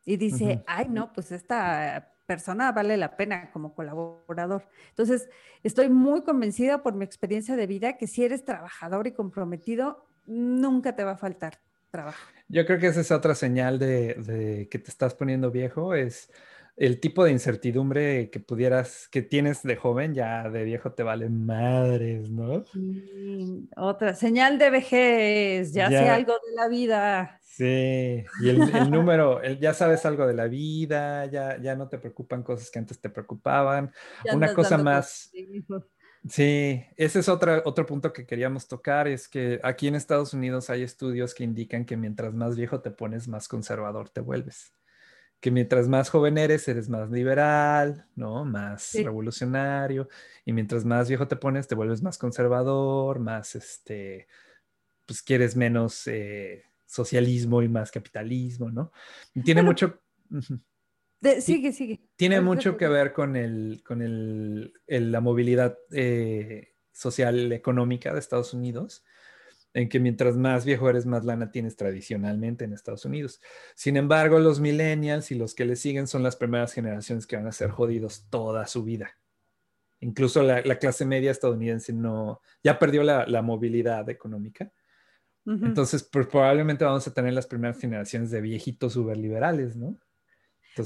B: y dice, ay, no, pues esta persona vale la pena como colaborador. Entonces, estoy muy convencida por mi experiencia de vida que si eres trabajador y comprometido, nunca te va a faltar trabajo.
C: Yo creo que esa es otra señal de, que te estás poniendo viejo, es el tipo de incertidumbre que pudieras, que tienes de joven, ya de viejo te vale madres, ¿no?
B: otra señal de vejez, ya, sé algo de la vida.
C: Sí, y el, número, ya sabes algo de la vida, ya, ya no te preocupan cosas que antes te preocupaban. Una cosa más, Sí, ese es otro, otro punto que queríamos tocar, es que aquí en Estados Unidos hay estudios que indican que mientras más viejo te pones, más conservador te vuelves. Que mientras más joven eres, eres más liberal, ¿no? Más revolucionario. Y mientras más viejo te pones, te vuelves más conservador, más, este, pues quieres menos eh, socialismo y más capitalismo, ¿no? Y tiene mucho
B: sigue, sigue.
C: Tiene mucho que ver con, el, con el, la movilidad eh, social económica de Estados Unidos, en que mientras más viejo eres, más lana tienes tradicionalmente en Estados Unidos. Sin embargo, los millennials y los que le siguen son las primeras generaciones que van a ser jodidos toda su vida. Incluso la, clase media estadounidense no, ya perdió la, movilidad económica. Entonces, pues, probablemente vamos a tener las primeras generaciones de viejitos liberales, ¿no?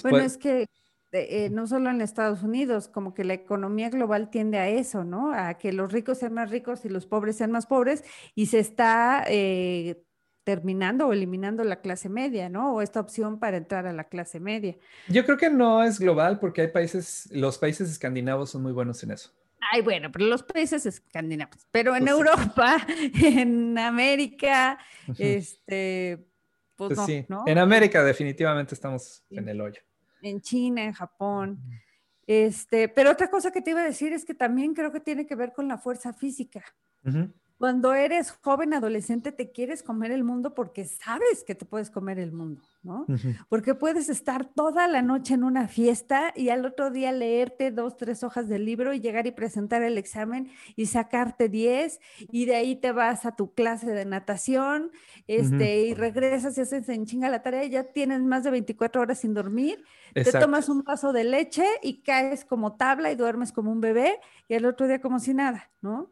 B: bueno, es que eh, no solo en Estados Unidos, como que la economía global tiende a eso, ¿no? A que los ricos sean más ricos y los pobres sean más pobres, y se está eh, terminando o eliminando la clase media, ¿no? O esta opción para entrar a la clase media.
C: Yo creo que no es global porque hay países, los países escandinavos son muy buenos en eso.
B: Ay, bueno, pero los países escandinavos, pero en
C: Pues sí.
B: Europa, en América, este, pues,
C: Pues
B: no,
C: sí,
B: ¿no?
C: en América definitivamente estamos
B: Sí.
C: en el hoyo.
B: En China, en Japón. Este, pero otra cosa que te iba a decir es que también creo que tiene que ver con la fuerza física.
C: Ujú.
B: Cuando eres joven, adolescente, te quieres comer el mundo porque sabes que te puedes comer el mundo, ¿no? Porque puedes estar toda la noche en una fiesta y al otro día leerte dos, tres hojas del libro y llegar y presentar el examen y sacarte 10 y de ahí te vas a tu clase de natación este, y regresas y haces en chinga la tarea y ya tienes más de 24 horas sin dormir, te tomas un vaso de leche y caes como tabla y duermes como un bebé y al otro día como si nada, ¿no?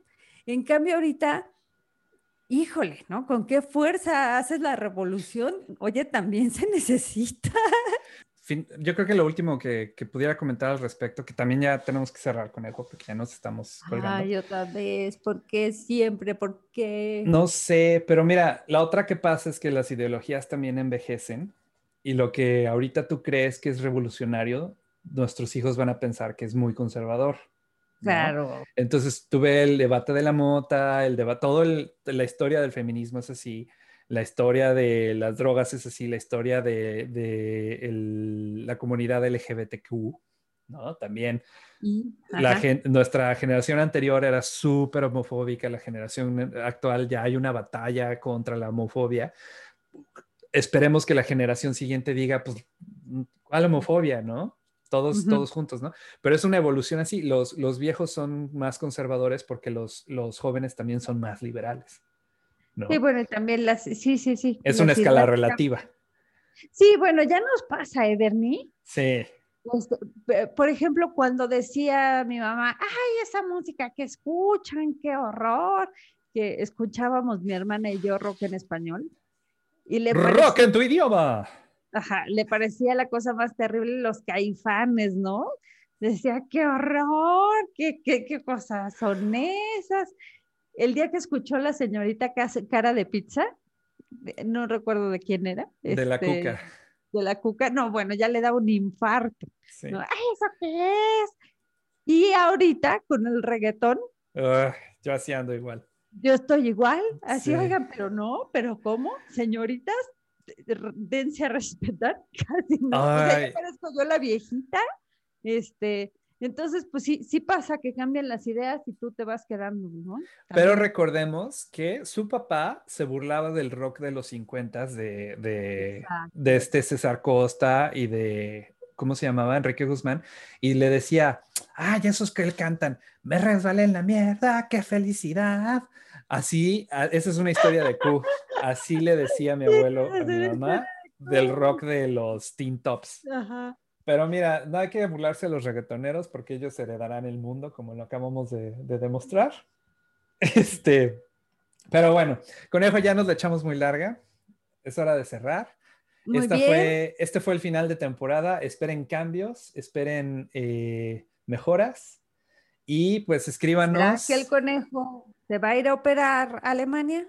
B: En cambio ahorita híjole, ¿no? ¿Con qué fuerza haces la revolución? Oye, también se necesita.
C: Fin- yo creo que lo último que, que pudiera comentar al respecto, que también ya tenemos que cerrar con algo porque ya nos estamos colgando.
B: Ay, otra vez, ¿por qué siempre? ¿Por qué?
C: No sé, pero mira, la otra que pasa es que las ideologías también envejecen y lo que ahorita tú crees que es revolucionario, nuestros hijos van a pensar que es muy conservador.
B: Claro.
C: Entonces tuve el debate de la mota, el debate, todo el- la historia del feminismo es así, la historia de las drogas es así, la historia de, de el- la comunidad LGBTQ, ¿no? También
B: Y,
C: la gen- nuestra generación anterior era súper homofóbica, la generación actual ya hay una batalla contra la homofobia. Esperemos que la generación siguiente diga, pues, ¿cuál homofobia, no? Todos, todos juntos, ¿no? Pero es una evolución así. Los, los viejos son más conservadores porque los, los jóvenes también son más liberales. ¿no?
B: Sí, bueno, y también las, sí, sí, sí.
C: es una escala relativa.
B: Sí, bueno, ya nos pasa, ¿eh, Bernie?
C: Sí.
B: Este, por ejemplo, cuando decía mi mamá, ay, esa música que escuchan, qué horror, que escuchábamos mi hermana y yo rock en español. Y le
C: Rock en tu idioma.
B: Ajá, le parecía la cosa más terrible los caifanes, ¿no? Decía, qué horror, qué, qué, qué cosas son esas. El día que escuchó la señorita cara de pizza, de- no recuerdo de quién era.
C: De la
B: este,
C: cuca.
B: De la cuca, no, bueno, ya le da un infarto.
C: Sí.
B: ¿no? "Ay, ¿Eso qué es? Y ahorita con el reggaetón,
C: yo así ando igual.
B: yo estoy igual, así,
C: Sí.
B: oigan, pero no, pero ¿cómo? Señoritas, dense a respetar, casi no. O sea, ya parezco yo la viejita, este, entonces, pues sí, sí pasa que cambian las ideas y tú te vas quedando, ¿no?
C: Pero recordemos que su papá se burlaba del rock de los 50 de, de este César Costa y de, ¿cómo se llamaba? Enrique Guzmán. Y le decía, ay, esos que él cantan, me resbalé en la mierda, qué felicidad. Así, a- esa es una historia de Q. Así le decía mi abuelo a mi mamá del rock de los Teen Tops.
B: Ajá.
C: Pero mira, no hay que burlarse de los reggaetoneros porque ellos heredarán el mundo, como lo acabamos de, de demostrar. Este, pero bueno, conejo, ya nos la echamos muy larga. Es hora de cerrar.
B: Muy
C: Esta
B: bien.
C: fue, este fue el final de temporada. Esperen cambios, esperen eh, mejoras y pues
B: ¿Será
C: escríbanos.
B: que el conejo se va a ir a operar a Alemania?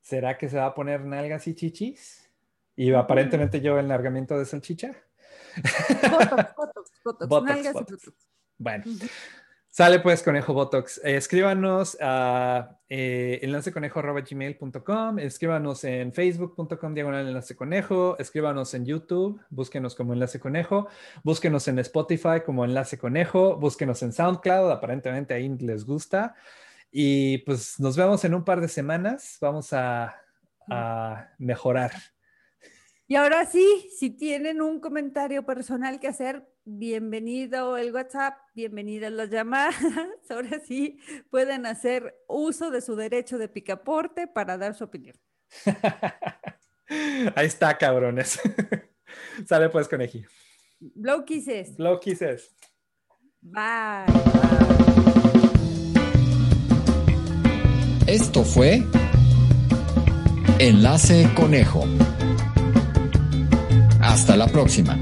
C: ¿Será que se va a poner nalgas y chichis? Y aparentemente yo el largamiento de salchicha.
B: Botox, botox, botox,
C: Botox,
B: nalgas y
C: botox. Bueno. Sale pues, Conejo Botox. Escríbanos a eh, enlaceconejo.gmail.com, escríbanos en facebook.com diagonal enlace conejo, escríbanos en YouTube, búsquenos como enlace conejo, búsquenos en Spotify como enlace conejo, búsquenos en SoundCloud, aparentemente ahí les gusta. Y pues nos vemos en un par de semanas, vamos a, a mejorar.
B: Y ahora sí, si tienen un comentario personal que hacer, bienvenido el WhatsApp, bienvenidas las llamadas. Ahora sí pueden hacer uso de su derecho de picaporte para dar su opinión.
C: Ahí está, cabrones. Sale pues, coneji.
B: Blow kisses.
C: Blow kisses.
B: Bye.
A: Esto fue Enlace Conejo. Hasta la próxima.